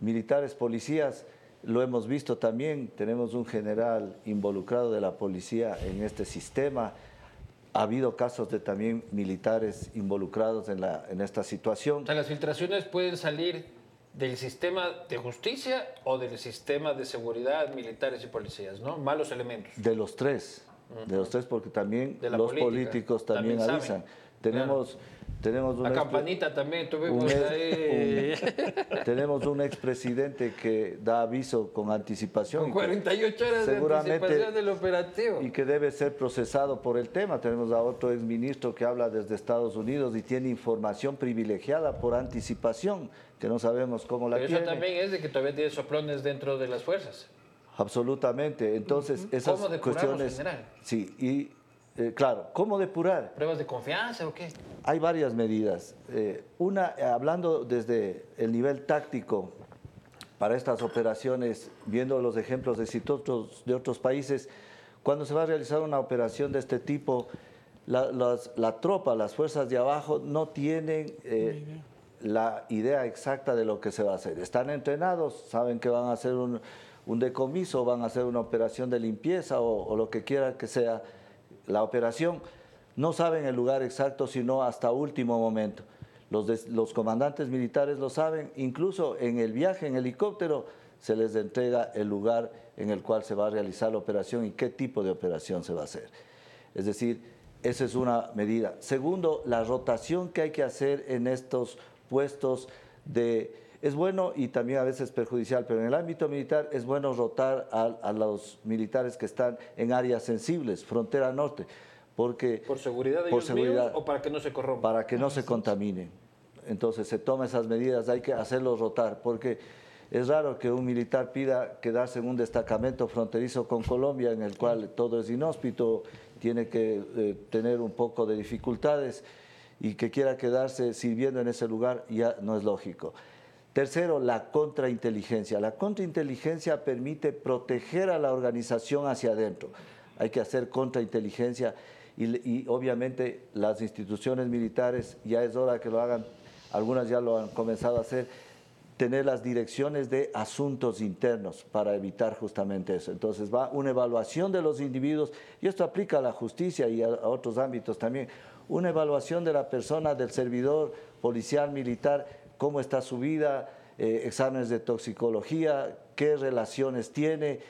E: militares, policías, lo hemos visto también, tenemos un general involucrado de la policía en este sistema, ha habido casos de también militares involucrados en, la, en esta situación.
A: O sea, las filtraciones pueden salir del sistema de justicia o del sistema de seguridad, militares y policías, ¿no? Malos elementos.
E: De los tres, de los tres, porque también los
A: política,
E: políticos también,
A: también
E: avisan.
A: saben,
E: Tenemos, tenemos un
A: La campanita también tuvimos
E: un ex-
A: ahí.
E: un- tenemos un expresidente que da aviso con anticipación
A: Con
E: y que-
A: 48 horas de anticipación del operativo.
E: y que debe ser procesado por el tema. Tenemos a otro exministro que habla desde Estados Unidos y tiene información privilegiada por anticipación, que no sabemos cómo la
A: Pero eso
E: tiene.
A: también es de que todavía tiene soplones dentro de las fuerzas.
E: Absolutamente. Entonces, esas
A: ¿Cómo
E: cuestiones...
A: general?
E: Sí, y eh, claro, ¿cómo depurar?
A: ¿Pruebas de confianza o qué?
E: Hay varias medidas. Eh, una, eh, hablando desde el nivel táctico para estas operaciones, viendo los ejemplos de, otros- de otros países, cuando se va a realizar una operación de este tipo, la, las- la tropa, las fuerzas de abajo no tienen eh, la idea exacta de lo que se va a hacer. Están entrenados, saben que van a hacer un, un decomiso, van a hacer una operación de limpieza o, o lo que quiera que sea la operación. No saben el lugar exacto, sino hasta último momento. Los, comandantes militares lo saben, incluso en el viaje en helicóptero se les entrega el lugar en el cual se va a realizar la operación y qué tipo de operación se va a hacer. Es decir, esa es una medida. Segundo, la rotación que hay que hacer en estos puestos de... Es bueno y también a veces perjudicial, pero en el ámbito militar es bueno rotar a, a los militares que están en áreas sensibles, frontera norte, porque
A: ¿Por seguridad de
E: Por
A: ellos
E: seguridad.
A: o para que no se corrompan?
E: para que no se contaminen. Entonces se toman esas medidas, hay que hacerlos rotar, porque es raro que un militar pida quedarse en un destacamento fronterizo con Colombia, en el cual todo es inhóspito, tiene que eh, tener un poco de dificultades y que quiera quedarse sirviendo en ese lugar ya no es lógico. Tercero, la contrainteligencia. La contrainteligencia permite proteger a la organización hacia adentro. Hay que hacer contrainteligencia y, y obviamente las instituciones militares ya es hora que lo hagan, algunas ya lo han comenzado a hacer, tener las direcciones de asuntos internos para evitar justamente eso. Entonces va una evaluación de los individuos, y esto aplica a la justicia y a, a otros ámbitos también, una evaluación de la persona, del servidor policial, militar, cómo está su vida, eh, exámenes de toxicología, qué relaciones tiene.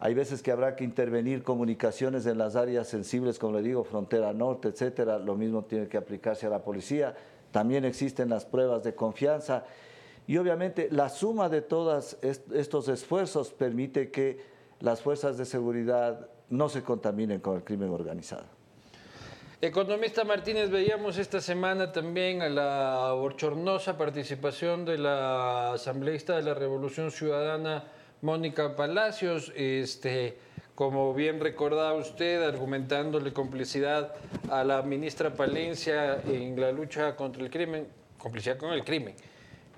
E: Hay veces que habrá que intervenir comunicaciones en las áreas sensibles, como le digo, frontera norte, etcétera. Lo mismo tiene que aplicarse a la policía. También existen las pruebas de confianza. Y obviamente la suma de todos estos esfuerzos permite que las fuerzas de seguridad no se contaminen con el crimen organizado.
A: Economista Martínez, veíamos esta semana también a la bochornosa participación de la asambleísta de la Revolución Ciudadana, Mónica Palacios, este, como bien recordaba usted, argumentándole complicidad a la ministra Palencia en la lucha contra el crimen, complicidad con el crimen.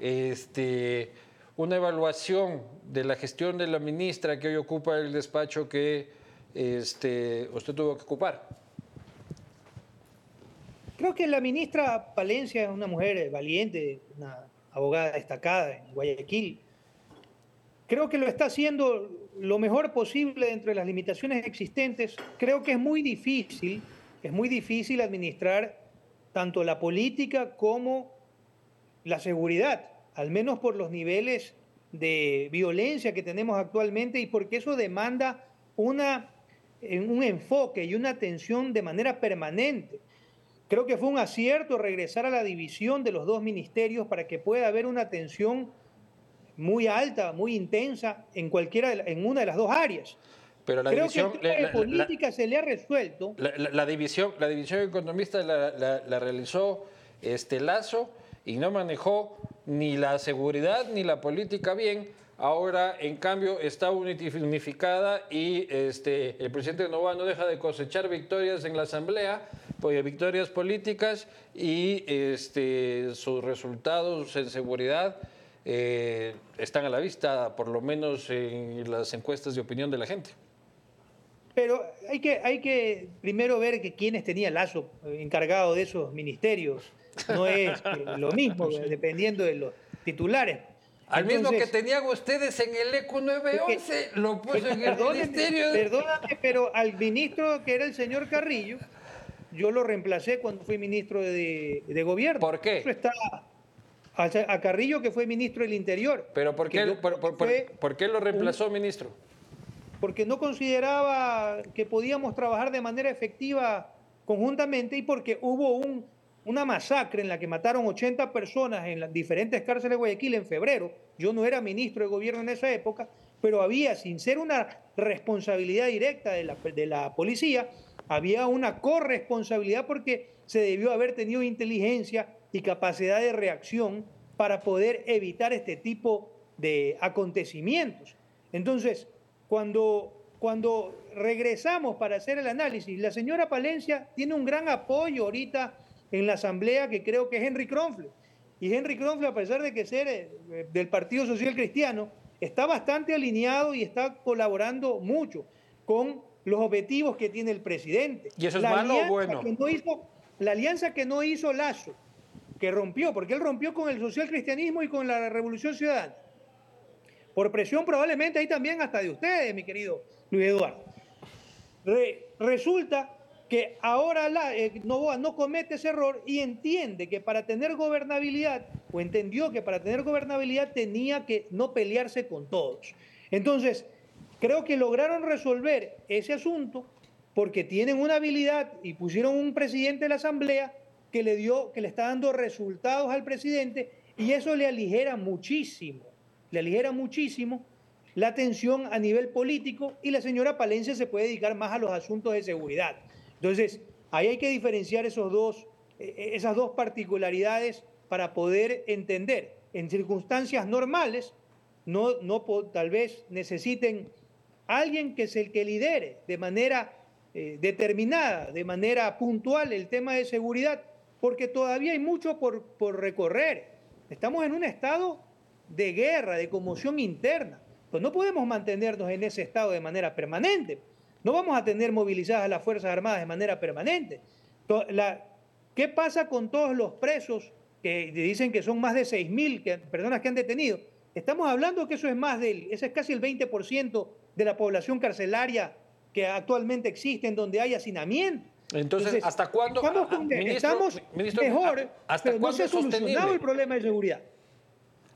A: Este, una evaluación de la gestión de la ministra que hoy ocupa el despacho que este, usted tuvo que ocupar.
F: Creo que la ministra Palencia es una mujer valiente, una abogada destacada en Guayaquil. Creo que lo está haciendo lo mejor posible dentro de las limitaciones existentes. Creo que es muy difícil, es muy difícil administrar tanto la política como la seguridad, al menos por los niveles de violencia que tenemos actualmente y porque eso demanda una, un enfoque y una atención de manera permanente. Creo que fue un acierto regresar a la división de los dos ministerios para que pueda haber una atención muy alta, muy intensa en cualquiera en una de las dos áreas.
A: Pero la
F: Creo
A: división,
F: que el tema
A: la-
F: de
A: la-
F: política se le ha resuelto.
A: La, la- la división, la división economista la, la- la realizó este Lazo y no manejó ni la seguridad ni la política bien. Ahora, en cambio, está unificada y este, el presidente Novoa no deja de cosechar victorias en la Asamblea, victorias políticas y este, sus resultados en seguridad eh, están a la vista, por lo menos en las encuestas de opinión de la gente.
F: Pero hay que, hay que primero ver que quiénes tenía Lazo eh, encargado de esos ministerios. No es lo mismo, dependiendo de los titulares.
A: Al mismo que
F: Entonces,
A: tenían ustedes en el ECO 911, lo puso en el ministerio.
F: perdóname, pero al ministro que era el señor Carrillo, yo lo reemplacé cuando fui ministro de, de gobierno.
A: ¿Por qué?
F: Eso está a, a Carrillo, que fue ministro del Interior.
A: Pero ¿por qué,
F: yo-
A: por, por- por-
F: fue
A: por qué lo reemplazó, ministro?
F: porque no consideraba que podíamos trabajar de manera efectiva conjuntamente y porque hubo un- una masacre en la que mataron 80 personas en las diferentes cárceles de Guayaquil en febrero. Yo no era ministro de gobierno en esa época, pero había, sin ser una responsabilidad directa de la, de la policía, había una corresponsabilidad porque se debió haber tenido inteligencia y capacidad de reacción para poder evitar este tipo de acontecimientos. Entonces, cuando, cuando regresamos para hacer el análisis, la señora Palencia tiene un gran apoyo ahorita en la Asamblea que creo que es Henry Kronfle. Y Henry Kronfle, a pesar de que ser eh, del Partido Social Cristiano, está bastante alineado y está colaborando mucho con los objetivos que tiene el presidente.
A: ¿Y eso es
F: La
A: malo o bueno?
F: que no hizo- la alianza que no hizo Lazo, que rompió, porque él rompió con el social cristianismo y con la revolución ciudadana. Por presión probablemente ahí también hasta de ustedes, mi querido Luis Eduardo. Re- resulta que ahora la, eh, Novoa no comete ese error y entiende que para tener gobernabilidad, o entendió que para tener gobernabilidad tenía que no pelearse con todos. Entonces, creo que lograron resolver ese asunto porque tienen una habilidad y pusieron un presidente de la Asamblea que le dio, que le está dando resultados al presidente y eso le aligera muchísimo, le aligera muchísimo la tensión a nivel político y la señora Palencia se puede dedicar más a los asuntos de seguridad. Entonces, ahí hay que diferenciar esos dos, eh, esas dos particularidades para poder entender. En circunstancias normales, no, tal vez necesiten alguien que es el que lidere de manera eh, determinada, de manera puntual el tema de seguridad, porque todavía hay mucho por, por recorrer. Estamos en un estado de guerra, de conmoción interna. Pues no podemos mantenernos en ese estado de manera permanente. No vamos a tener movilizadas las Fuerzas Armadas de manera permanente. ¿Qué pasa con todos los presos que dicen que son más de 6.000 que- personas que han detenido? Estamos hablando que eso es más del, ese es casi el 20% de la población carcelaria que actualmente existe, en donde hay hacinamiento.
A: Entonces, ¿hasta cuándo- ah,
F: con-
A: ministro-
F: estamos
A: ministro,
F: mejor,
A: ¿hasta
F: pero no
A: cuándo
F: se ha solucionado el problema de seguridad.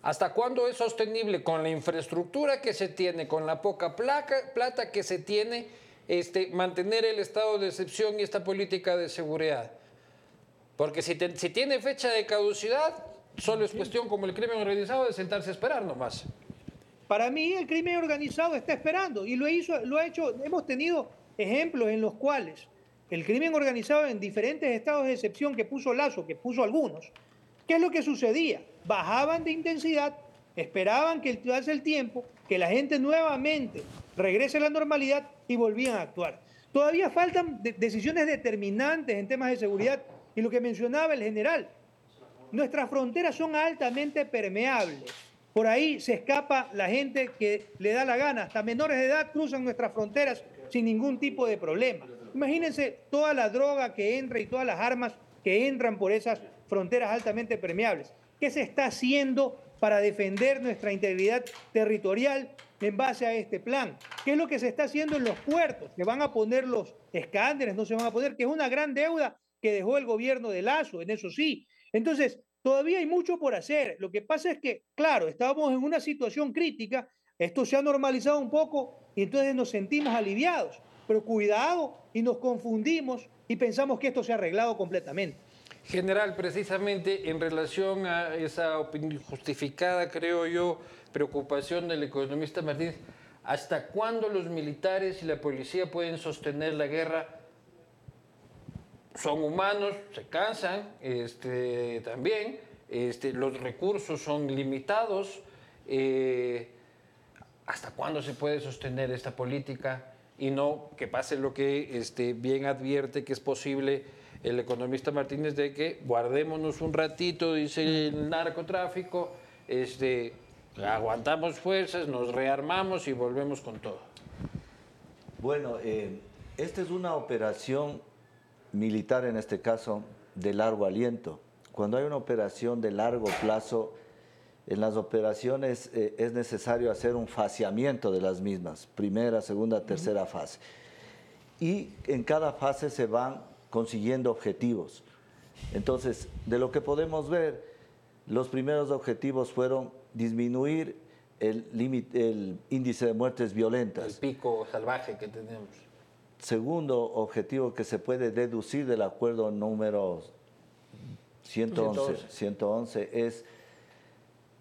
A: ¿Hasta cuándo es sostenible con la infraestructura que se tiene, con la poca placa, plata que se tiene, este, mantener el estado de excepción y esta política de seguridad? Porque si, te- si tiene fecha de caducidad, solo es cuestión, como el crimen organizado, de sentarse a esperar nomás.
F: Para mí el crimen organizado está esperando y lo, hizo, lo ha hecho, hemos tenido ejemplos en los cuales el crimen organizado en diferentes estados de excepción que puso Lazo, que puso algunos, ¿qué es lo que sucedía? Bajaban de intensidad, esperaban que pase el tiempo, que la gente nuevamente regrese a la normalidad y volvían a actuar. Todavía faltan de- decisiones determinantes en temas de seguridad y lo que mencionaba el general, Nuestras fronteras son altamente permeables. Por ahí se escapa la gente que le da la gana. Hasta menores de edad cruzan nuestras fronteras sin ningún tipo de problema. Imagínense toda la droga que entra y todas las armas que entran por esas fronteras altamente permeables. ¿Qué se está haciendo para defender nuestra integridad territorial en base a este plan? ¿Qué es lo que se está haciendo en los puertos? ¿Se van a poner los escáneres? ¿No se van a poner? Que es una gran deuda que dejó el gobierno de Lazo, en eso sí. Entonces, todavía hay mucho por hacer. Lo que pasa es que, claro, estábamos en una situación crítica, esto se ha normalizado un poco y entonces nos sentimos aliviados. Pero cuidado y nos confundimos y pensamos que esto se ha arreglado completamente.
A: General, precisamente en relación a esa opinión justificada, creo yo, preocupación del economista Martínez, ¿hasta cuándo los militares y la policía pueden sostener la guerra? Son humanos, se cansan este, también, este, los recursos son limitados. eh, ¿Hasta cuándo se puede sostener esta política? Y no que pase lo que este, bien advierte que es posible el economista Martínez de que guardémonos un ratito, dice el narcotráfico, este, aguantamos fuerzas, nos rearmamos y volvemos con todo.
E: Bueno, eh, esta es una operación militar, en este caso, de largo aliento. Cuando hay una operación de largo plazo, en las operaciones eh, es necesario hacer un faseamiento de las mismas, primera, segunda, tercera fase. Y en cada fase se van consiguiendo objetivos. Entonces, de lo que podemos ver, los primeros objetivos fueron disminuir el, el índice de muertes
A: El
E: violentas.
A: pico salvaje que tenemos.
E: Segundo objetivo que se puede deducir del acuerdo número 111, 111 es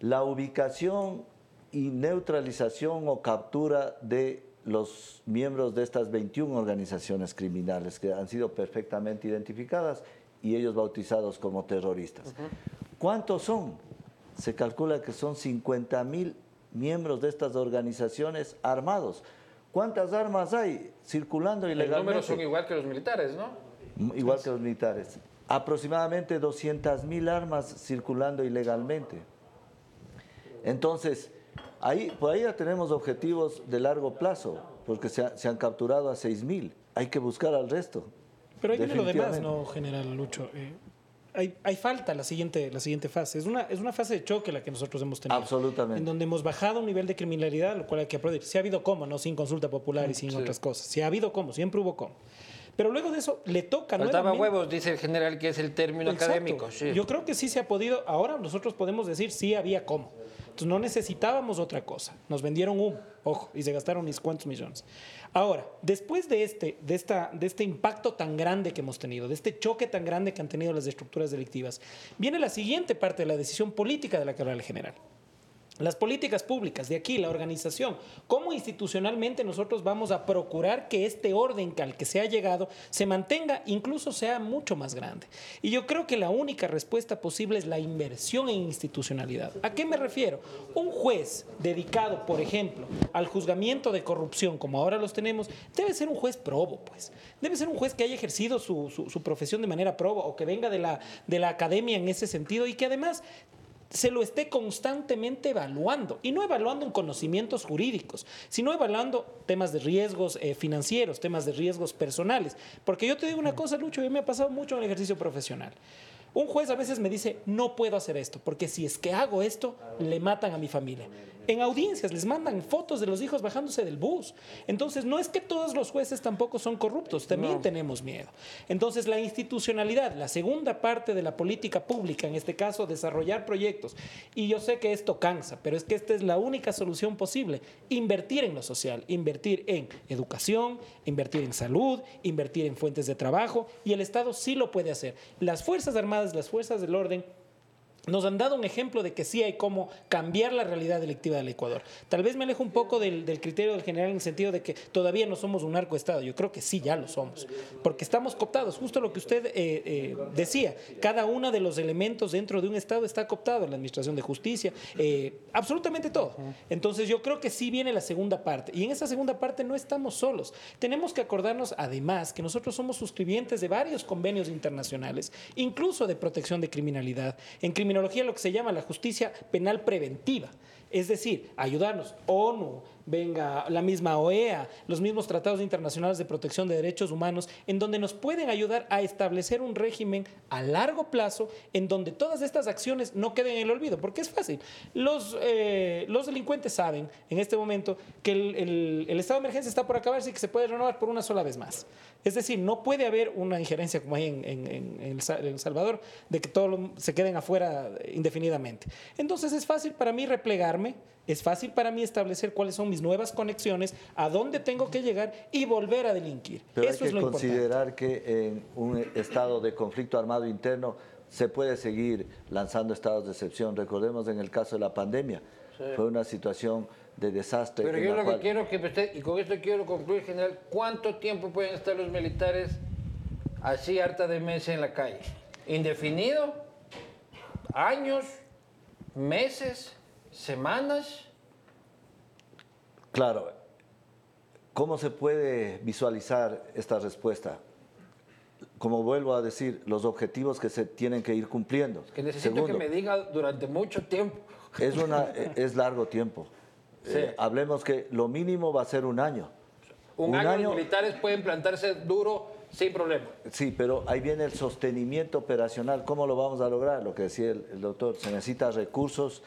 E: la ubicación y neutralización o captura de los miembros de estas 21 organizaciones criminales que han sido perfectamente identificadas y ellos bautizados como terroristas. ¿Cuántos son? Se calcula que son 50 mil miembros de estas organizaciones armados. ¿Cuántas armas hay circulando
A: Los
E: ilegalmente?
A: números son igual que los militares, ¿no?
E: Igual que los militares. Aproximadamente 200 mil armas circulando ilegalmente. Entonces, ahí, por ahí ya tenemos objetivos de largo plazo, porque se, ha- se han capturado a 6 mil. Hay que buscar al resto.
D: Pero ahí viene lo demás. ¿no, General Lucho? Eh, hay, hay falta la siguiente, la siguiente fase. Es una, es una fase de choque la que nosotros hemos tenido.
E: Absolutamente.
D: En donde hemos bajado un nivel de criminalidad, lo cual hay que aplaudir. Si ha habido cómo, ¿no? Sin consulta popular y sin otras cosas. Si ha habido cómo, siempre hubo cómo. Pero luego de eso le toca
A: Faltaba
D: nuevamente-
A: huevos, dice el general, que es el término
D: Exacto.
A: académico. sí.
D: Yo creo que sí se ha podido. Ahora nosotros podemos decir sí había cómo. No necesitábamos otra cosa. Nos vendieron humo, ojo, y se gastaron mis cuantos millones. Ahora, después de este, de, esta, de este impacto tan grande que hemos tenido, de este choque tan grande que han tenido las estructuras delictivas, viene la siguiente parte de la decisión política de la que general. Las políticas públicas, de aquí la organización, cómo institucionalmente nosotros vamos a procurar que este orden al que se ha llegado se mantenga, incluso sea mucho más grande. Y yo creo que la única respuesta posible es la inversión en institucionalidad. ¿A qué me refiero? Un juez dedicado, por ejemplo, al juzgamiento de corrupción, como ahora los tenemos, debe ser un juez probo, pues. Debe ser un juez que haya ejercido su, profesión de manera probo o que venga de la, de la academia en ese sentido y que además se lo esté constantemente evaluando y no evaluando en conocimientos jurídicos, sino evaluando temas de riesgos eh, financieros, temas de riesgos personales. Porque yo te digo una cosa, Lucho, y me ha pasado mucho en el ejercicio profesional. Un juez a veces me dice, no puedo hacer esto, porque si es que hago esto, le matan a mi familia. En audiencias les mandan fotos de los hijos bajándose del bus. Entonces, no es que todos los jueces tampoco son corruptos, también tenemos miedo. Entonces, la institucionalidad, la segunda parte de la política pública, en este caso, desarrollar proyectos. Y yo sé que esto cansa, pero es que esta es la única solución posible. Invertir en lo social, invertir en educación, invertir en salud, invertir en fuentes de trabajo, y el Estado sí lo puede hacer. Las Fuerzas Armadas, las Fuerzas del Orden, nos han dado un ejemplo de que sí hay cómo cambiar la realidad delictiva del Ecuador. Tal vez me alejo un poco del, criterio del general en el sentido de que todavía no somos un narcoestado. Yo creo que sí, ya lo somos. Porque estamos cooptados. Justo lo que usted eh, eh, decía. Cada uno de los elementos dentro de un Estado está cooptado la administración de justicia. eh, absolutamente todo. Entonces yo creo que sí viene la segunda parte. Y en esa segunda parte no estamos solos. Tenemos que acordarnos además que nosotros somos suscribientes de varios convenios internacionales, incluso de protección de criminalidad. En lo que se llama la justicia penal preventiva. Es decir, ayudarnos. ONU, venga la misma OEA, los mismos tratados internacionales de protección de derechos humanos, en donde nos pueden ayudar a establecer un régimen a largo plazo en donde todas estas acciones no queden en el olvido, porque es fácil. Los, eh, los delincuentes saben en este momento que el, el- estado de emergencia está por acabarse y que se puede renovar por una sola vez más. Es decir, no puede haber una injerencia como hay en, en- El Salvador, de que todos se queden afuera indefinidamente. Entonces es fácil para mí replegarme, es fácil para mí establecer cuáles son mis nuevas conexiones, a dónde tengo que llegar y volver a delinquir.
E: Pero
D: Eso
E: hay
D: es
E: que
D: lo importante.
E: considerar que en un estado de conflicto armado interno se puede seguir lanzando estados de excepción. Recordemos en el caso de la pandemia, fue una situación de desastre.
A: Pero yo lo que
E: cual-
A: quiero que usted, y con esto quiero concluir, general, ¿cuánto tiempo pueden estar los militares así harta de meses en la calle? ¿Indefinido? ¿Años? ¿Meses? ¿Semanas?
E: Claro, ¿cómo se puede visualizar esta respuesta? Como vuelvo a decir, los objetivos que se tienen que ir cumpliendo.
A: Que necesito
E: Segundo,
A: que me diga durante mucho tiempo.
E: es, una, es largo tiempo. Eh, hablemos que lo mínimo va a ser un año.
A: Un, año, los militares pueden plantarse duro sin problema.
E: Sí, pero ahí viene el sostenimiento operacional. ¿Cómo lo vamos a lograr? Lo que decía el, el doctor, se necesita recursos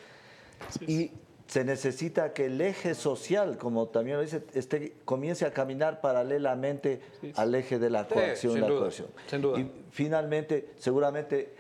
E: y se necesita que el eje social, como también lo dice, este, comience a caminar paralelamente al eje de la coacción
A: sin
E: la
A: duda,
E: coerción.
A: sin duda.
E: Y finalmente, seguramente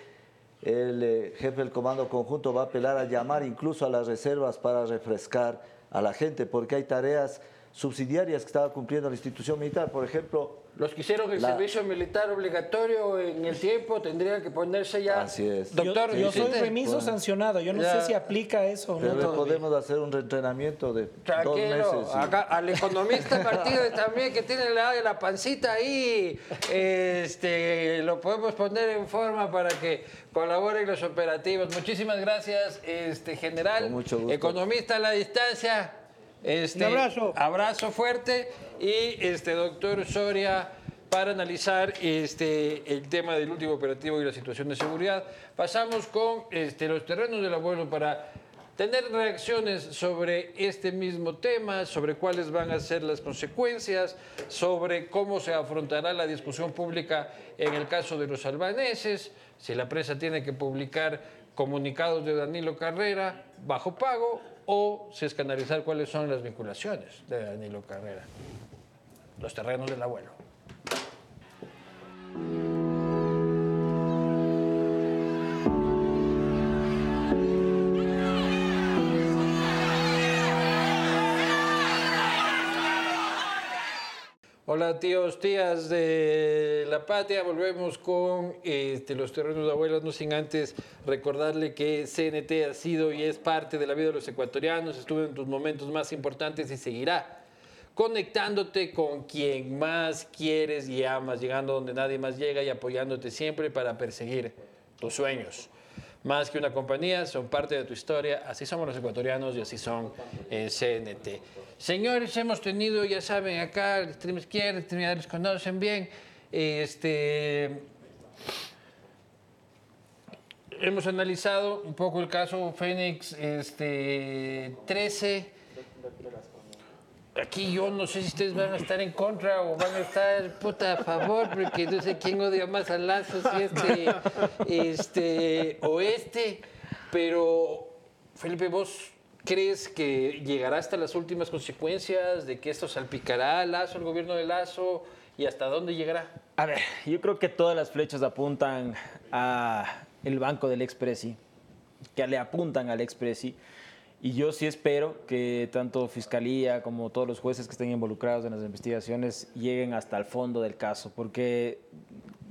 E: el eh, jefe del comando conjunto va a apelar a llamar incluso a las reservas para refrescar a la gente, porque hay tareas subsidiarias que estaba cumpliendo la institución militar. Por ejemplo,
A: Los que hicieron el
E: La-
A: servicio militar obligatorio en el tiempo tendrían que ponerse ya.
E: Así es.
D: Yo-
A: Doctor,
D: yo, soy remiso sancionado, yo no
A: Ya.
D: sé si aplica eso o no.
E: Pero
D: todavía.
E: podemos hacer un reentrenamiento de dos meses. y-
A: acá al economista Martínez también que tiene la, la pancita ahí, este, lo podemos poner en forma para que colaboren los operativos. Muchísimas gracias, este general,
E: Con mucho gusto.
A: economista a la distancia. Este,
F: Un abrazo.
A: Abrazo fuerte y este doctor Soria para analizar este, el tema del último operativo y la situación de seguridad. Pasamos con este, los terrenos del abuelo para tener reacciones sobre este mismo tema, sobre cuáles van a ser las consecuencias, sobre cómo se afrontará la discusión pública en el caso de los albaneses, si la prensa tiene que publicar comunicados de Danilo Carrera bajo pago o si es canalizar cuáles son las vinculaciones de Danilo Carrera. Los terrenos del abuelo. Hola tíos, tías de la patria, volvemos con este, los terrenos de abuelos, no sin antes recordarle que CNT ha sido y es parte de la vida de los ecuatorianos, estuvo en tus momentos más importantes y seguirá conectándote con quien más quieres y amas, llegando donde nadie más llega y apoyándote siempre para perseguir tus sueños. Más que una compañía, son parte de tu historia, así somos los ecuatorianos y así son en CNT. Señores, hemos tenido, ya saben, acá el extremo izquierdo, el extremo los conocen bien, este, hemos analizado un poco el caso Fénix este, 13. Aquí yo no sé si ustedes van a estar en contra o van a estar puta a favor, porque no sé quién odia más a Lazo, si este, este o este. Pero, Felipe, ¿vos crees que llegará hasta las últimas consecuencias de que esto salpicará a Lazo, el gobierno de Lazo, y hasta dónde llegará?
C: A ver, yo creo que todas las flechas apuntan a el banco del Expressi, que le apuntan al Expressi. Y yo sí espero que tanto Fiscalía como todos los jueces que estén involucrados en las investigaciones lleguen hasta el fondo del caso, porque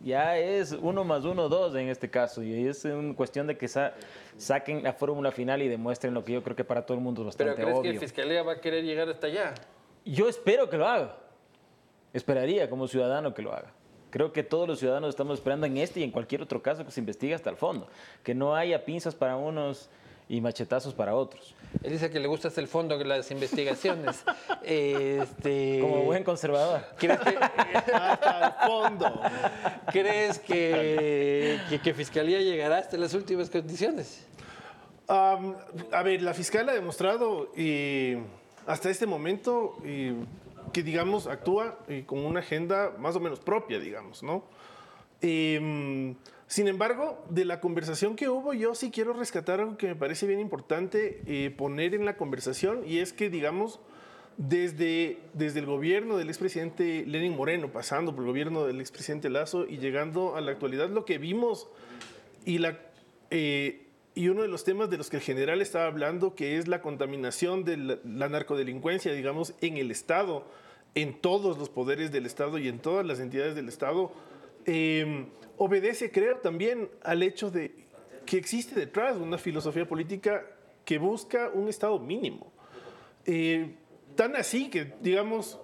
C: ya es uno más uno, dos en este caso, y es una cuestión de que saquen la fórmula final y demuestren lo que yo creo que para todo el mundo es
A: ¿Pero
C: bastante
A: crees
C: obvio.
A: que la Fiscalía va a querer llegar hasta allá?
C: Yo espero que lo haga. Esperaría como ciudadano que lo haga. Creo que todos los ciudadanos estamos esperando en este y en cualquier otro caso que se investigue hasta el fondo. Que no haya pinzas para unos y machetazos para otros.
A: Él dice que le gusta hasta el fondo de las investigaciones. este,
C: Como buen conservador.
A: ¿Crees que,
B: Hasta el fondo.
A: crees que, que, que Fiscalía llegará hasta las últimas condiciones?
B: A ver, la fiscal ha demostrado eh, hasta este momento eh, que, digamos, actúa con una agenda más o menos propia, digamos, ¿no? Em, sin embargo, de la conversación que hubo, yo sí quiero rescatar algo que me parece bien importante eh, poner en la conversación y es que, digamos, desde, desde el gobierno del expresidente Lenin Moreno, pasando por el gobierno del expresidente Lazo y llegando a la actualidad, lo que vimos y, la, eh, y uno de los temas de los que el general estaba hablando, que es la contaminación de la, narcodelincuencia, digamos, en el Estado, en todos los poderes del Estado y en todas las entidades del Estado, eh, obedece, creo, también al hecho de que existe detrás una filosofía política que busca un Estado mínimo. Eh, tan así que, digamos,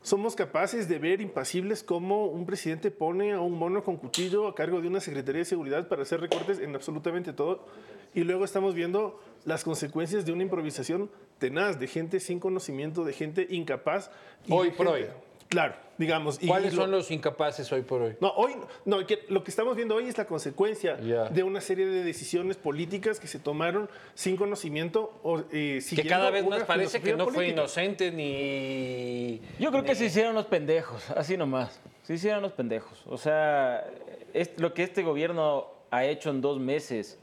B: somos capaces de ver impasibles cómo un presidente pone a un mono con cuchillo a cargo de una Secretaría de Seguridad para hacer recortes en absolutamente todo. Y luego estamos viendo las consecuencias de una improvisación tenaz, de gente sin conocimiento, de gente incapaz. y
A: Hoy por
B: gente- Claro, digamos. y
A: ¿Cuáles
B: lo-
A: son los incapaces hoy por hoy?
B: no, hoy, no, que lo que estamos viendo hoy es la consecuencia de una serie de decisiones políticas que se tomaron sin conocimiento o eh,
A: Que cada vez
B: una
A: más parece que no fue inocente ni...
C: Yo creo que se hicieron los pendejos, así nomás. Se hicieron los pendejos. O sea, es, lo que este gobierno ha hecho en dos meses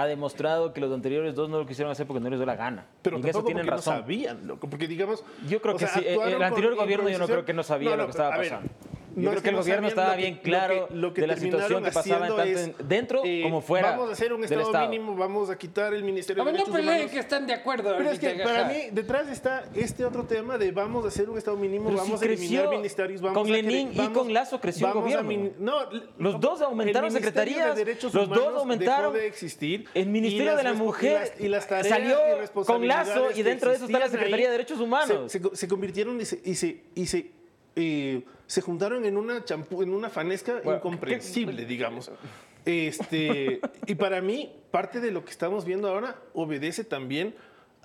C: ha demostrado que los anteriores dos no lo quisieron hacer porque no les dio la gana.
B: Pero
C: y eso tienen razón.
B: no sabían, loco, porque digamos...
C: Yo creo que
B: sea,
C: sí, el-
B: actuaron
C: el anterior gobierno yo no creo que no sabía lo que estaba
B: a
C: pasando. Yo
B: es
C: creo que el
B: no
C: gobierno estaba bien
B: lo
C: claro
B: que- lo que
C: de la situación que pasaba tanto
B: es,
C: en- dentro
B: eh,
C: como fuera
B: Vamos a hacer un Estado
C: Estado.
B: mínimo, vamos a quitar el Ministerio
A: A
B: de
A: ver, no
B: Derechos
A: peleen
B: Humanos.
A: que están de acuerdo.
B: Pero es que para mí detrás está este otro tema de vamos a hacer un Estado mínimo,
C: Pero
B: vamos
C: si
B: a eliminar ministerios, vamos
C: con
B: a
C: Lenin y con Lazo creció el
B: a
C: gobierno.
B: min- no,
C: Los dos aumentaron
B: de
C: secretarías,
B: Derechos
C: los dos aumentaron.
B: dejó de existir
C: El Ministerio de la Mujer
B: las- y las tareas
C: salió con Lazo y dentro de eso está la Secretaría de Derechos Humanos.
B: Se, se co- se convirtieron y se, y se, juntaron en una champú, en una fanesca
C: Bueno,
B: incomprensible, digamos. Este, y para mí, parte de lo que estamos viendo ahora obedece también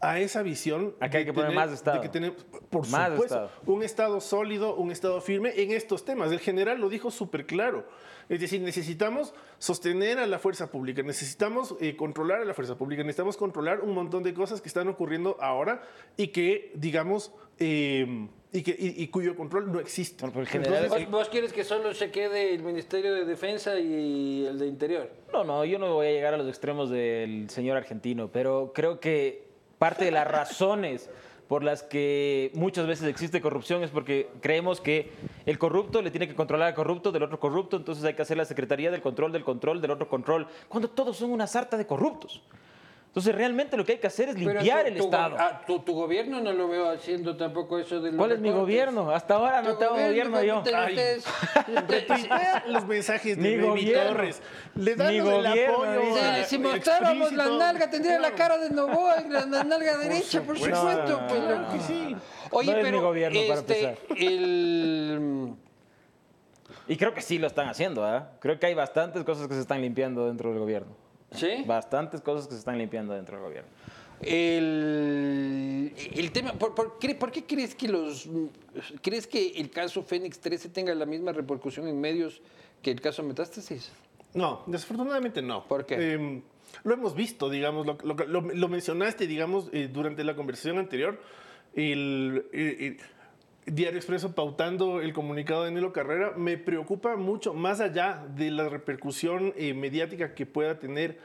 B: a esa visión.
C: Acá hay
B: de
C: que poner más Estado.
B: De que tenemos, por
C: Más
B: supuesto,
C: Estado.
B: un Estado sólido, un Estado firme en estos temas. El general lo dijo súper claro. Es decir, necesitamos sostener a la fuerza pública, necesitamos eh, controlar a la fuerza pública, necesitamos controlar un montón de cosas que están ocurriendo ahora y que, digamos, eh, y, que, y, y cuyo control no existe.
C: Bueno, pero el general-
A: ¿Vos, vos quieres que solo se quede el Ministerio de Defensa y el de Interior?
C: No, no, yo no voy a llegar a los extremos del señor argentino, pero creo que parte de las razones por las que muchas veces existe corrupción es porque creemos que el corrupto le tiene que controlar al corrupto del otro corrupto, entonces hay que hacer la Secretaría del Control del Control del otro control, cuando todos son una sarta de corruptos. Entonces realmente lo que hay que hacer es
A: Pero
C: limpiar
A: tu-
C: el
A: tu,
C: Estado.
A: ah, tu, tu gobierno no lo veo haciendo tampoco eso de los
C: ¿Cuál es mi gobierno? Hasta ahora no tengo gobierno yo.
A: ustedes-
B: Ay.
A: ustedes- ustedes-
B: Retuitea los mensajes de
C: Mi
B: Baby
C: gobierno.
B: Torres. Le dan
C: Mi
B: el
C: gobierno,
B: apoyo. a-
A: Sí, si mostráramos la nalga, tendría la cara de Novoa y la, la nalga derecha, por
B: supuesto.
A: supuesto.
C: No, no,
A: pues,
C: no,
B: que sí.
A: Oye,
C: No es mi gobierno, para
A: este,
C: empezar.
A: el...
C: Y creo que sí lo están haciendo, ¿ah? Creo que hay bastantes cosas que se están limpiando dentro del gobierno.
A: ¿Sí?
C: Bastantes cosas que se están limpiando dentro del gobierno.
A: El, el tema, ¿por, por qué, por qué crees que los crees que el caso Fénix 13 tenga la misma repercusión en medios que el caso Metástasis?
B: No, desafortunadamente no.
A: ¿Por qué?
B: Eh, lo hemos visto, digamos, lo, lo- lo- lo mencionaste, digamos, eh, durante la conversación anterior. El, el- el Diario Expreso pautando el comunicado de Nelo Carrera me preocupa mucho, más allá de la repercusión eh, mediática que pueda tener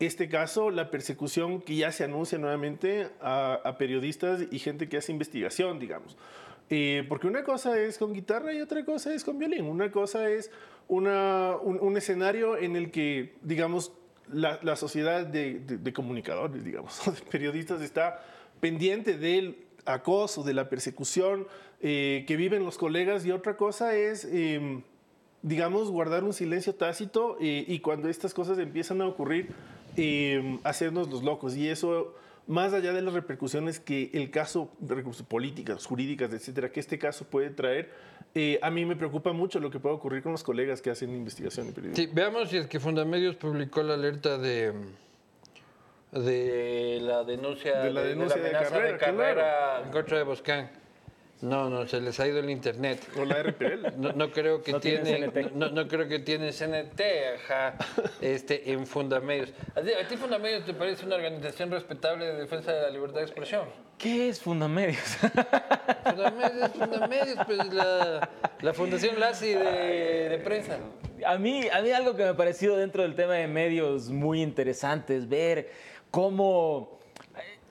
B: este caso, la persecución que ya se anuncia nuevamente a, a periodistas y gente que hace investigación, digamos. Eh, porque una cosa es con guitarra y otra cosa es con violín. Una cosa es una, un, un escenario en el que, digamos, la, la sociedad de, de- de comunicadores, digamos, de periodistas está pendiente del acoso, de la persecución eh, que viven los colegas y otra cosa es... em, digamos, guardar un silencio tácito eh, y cuando estas cosas empiezan a ocurrir, eh, hacernos los locos. Y eso, más allá de las repercusiones que el caso, repercusiones políticas, jurídicas, etcétera, que este caso puede traer, eh, a mí me preocupa mucho lo que puede ocurrir con los colegas que hacen investigación y periodismo.
A: Sí, veamos si es que Fundamedios publicó la alerta de de la denuncia
B: De la denuncia de
A: amenaza
B: Carrera,
A: Carrera en contra de Boscán. No, no, se les ha ido el internet.
B: O la RPL.
A: No, no creo que
C: No tienen
A: tienen,
C: CNT.
A: no, no creo que tienen CNT, ajá, este, en Fundamedios. ¿A ti, a ti Fundamedios te parece una organización respetable de defensa de la libertad de expresión?
C: ¿Qué es Fundamedios?
A: Fundamedios, Fundamedios, pues la, la Fundación LACI de, de prensa.
C: A mí, a mí algo que me ha parecido dentro del tema de medios muy interesante es ver cómo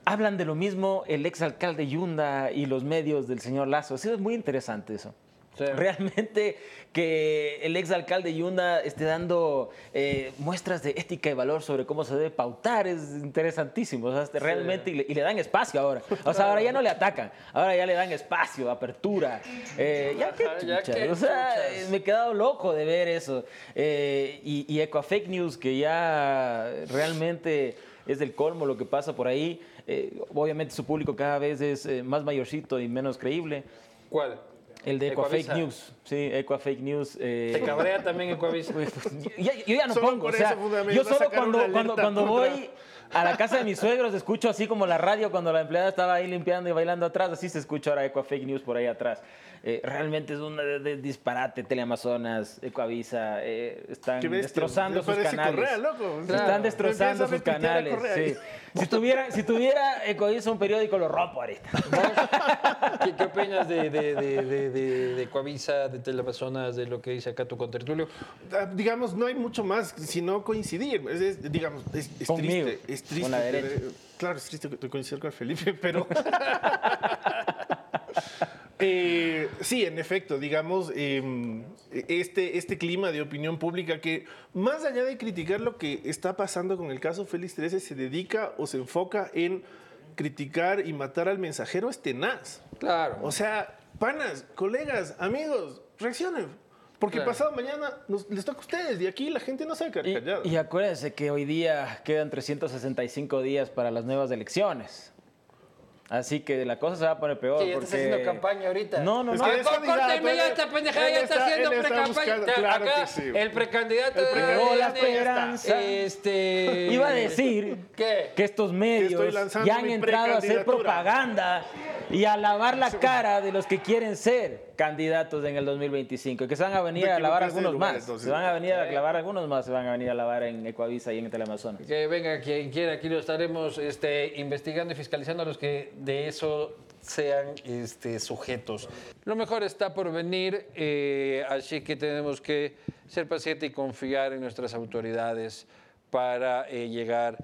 C: hablan de lo mismo el exalcalde Yunda y los medios del señor Lazo. Ha sido muy interesante eso.
A: Sí.
C: Realmente que el exalcalde Yunda esté dando eh, muestras de ética y valor sobre cómo se debe pautar es interesantísimo. O sea, este, realmente, y le, y le dan espacio ahora. O sea, ahora ya no le atacan, ahora ya le dan espacio, apertura. Eh, ya qué O sea, me he quedado loco de ver eso. Eh, y, y Eco Fake News, que ya realmente es del colmo lo que pasa por ahí. Eh, obviamente su público cada vez es eh, más mayorcito y menos creíble.
A: ¿Cuál?
C: El de Eco
A: Ecoavisa.
C: Fake News. Sí, Eco Fake News. eh,
A: ¿Te cabrea también Ecoavisa?
C: pues, yo, yo ya no
B: Solo
C: pongo.
B: por
C: o sea,
B: eso, Fundamedios,
C: yo solo cuando, cuando, cuando
B: contra-
C: voy a la casa de mis suegros escucho así como la radio cuando la empleada estaba ahí limpiando y bailando atrás, así se escucha ahora Eco Fake News por ahí atrás. Eh, realmente es un de- de disparate. Teleamazonas, Ecoavisa, eh, están destrozando sus canales.
B: Correa, loco.
C: Se
B: Claro.
C: Están destrozando sus canales. Sí. Si tuviera, si tuviera Ecoavisa un periódico, lo rompo ahorita.
A: ¿Qué, qué opinas de, de, de, de, de, de Ecoavisa, de Teleamazonas, de lo que dice acá tu contertulio?
B: Ah, digamos, no hay mucho más sino coincidir. Es, es, digamos, es, es
C: Conmigo,
B: triste. Es triste.
C: con la
B: tener-
C: derecha.
B: claro, es triste que- coincidir con Felipe, pero. Eh, sí, en efecto, digamos, eh, este, este clima de opinión pública que, más allá de criticar lo que está pasando con el caso Félix 13, se dedica o se enfoca en criticar y matar al mensajero, es tenaz.
A: Claro.
B: O sea, panas, colegas, amigos, reaccionen. Porque
A: Claro.
B: pasado mañana nos- les toca a ustedes y aquí la gente no se va a quedar
C: Y, y acuérdense que hoy día quedan 365 días para las nuevas elecciones. Así que la cosa se va a poner peor.
A: Sí, ya estás
C: porque...
A: haciendo campaña ahorita.
C: No, no,
B: Es
C: no.
B: que
A: Ah,
B: es
A: có-
B: candidato,
A: córtenme ya
B: él-
A: esta pendejada,
B: él
A: ya está,
B: está-
A: haciendo pre-campaña.
B: claro
A: Acá,
B: que sí.
A: el precandidato
B: El
A: de
C: la esperanza.
A: Este...
C: Iba a decir
A: ¿Qué?
C: que estos medios
B: lanzando
C: ya han entrado a hacer propaganda y a lavar la cara de los que quieren ser candidatos en el 2025 y que se van a venir a lavar algunos
B: lugar,
C: más.
B: entonces.
C: Se van a venir a lavar algunos más, se van a venir a lavar en Ecoavisa y en Teleamazonas.
A: Que venga quien quiera, aquí lo estaremos este, investigando y fiscalizando a los que de eso sean este, sujetos. Lo mejor está por venir, eh, así que tenemos que ser pacientes y confiar en nuestras autoridades para eh, llegar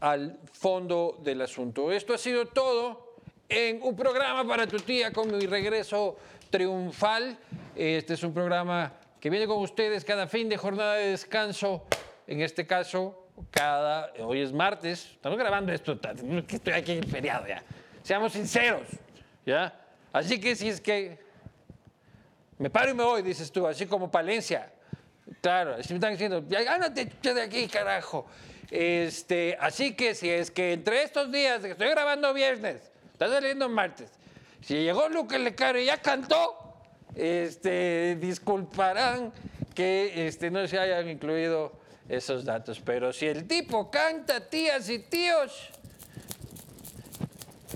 A: al fondo del asunto. Esto ha sido todo en un programa para tu tía con mi regreso triunfal. Este es un programa que viene con ustedes cada fin de jornada de descanso. En este caso, cada. Hoy es martes. Estamos grabando esto. Estoy aquí en feriado ya. Seamos sinceros. ¿Ya? Así que si es que. Me paro y me voy, dices tú, así como Palencia. Claro, así me están diciendo, ándate de aquí, carajo. Este, así que si es que entre estos días, estoy grabando viernes, está saliendo martes, si llegó Luque Lecaro y ya cantó, este, disculparán que este, no se hayan incluido esos datos. Pero si el tipo canta, tías y tíos,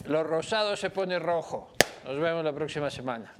A: lo rosado se pone rojo. Nos vemos la próxima semana.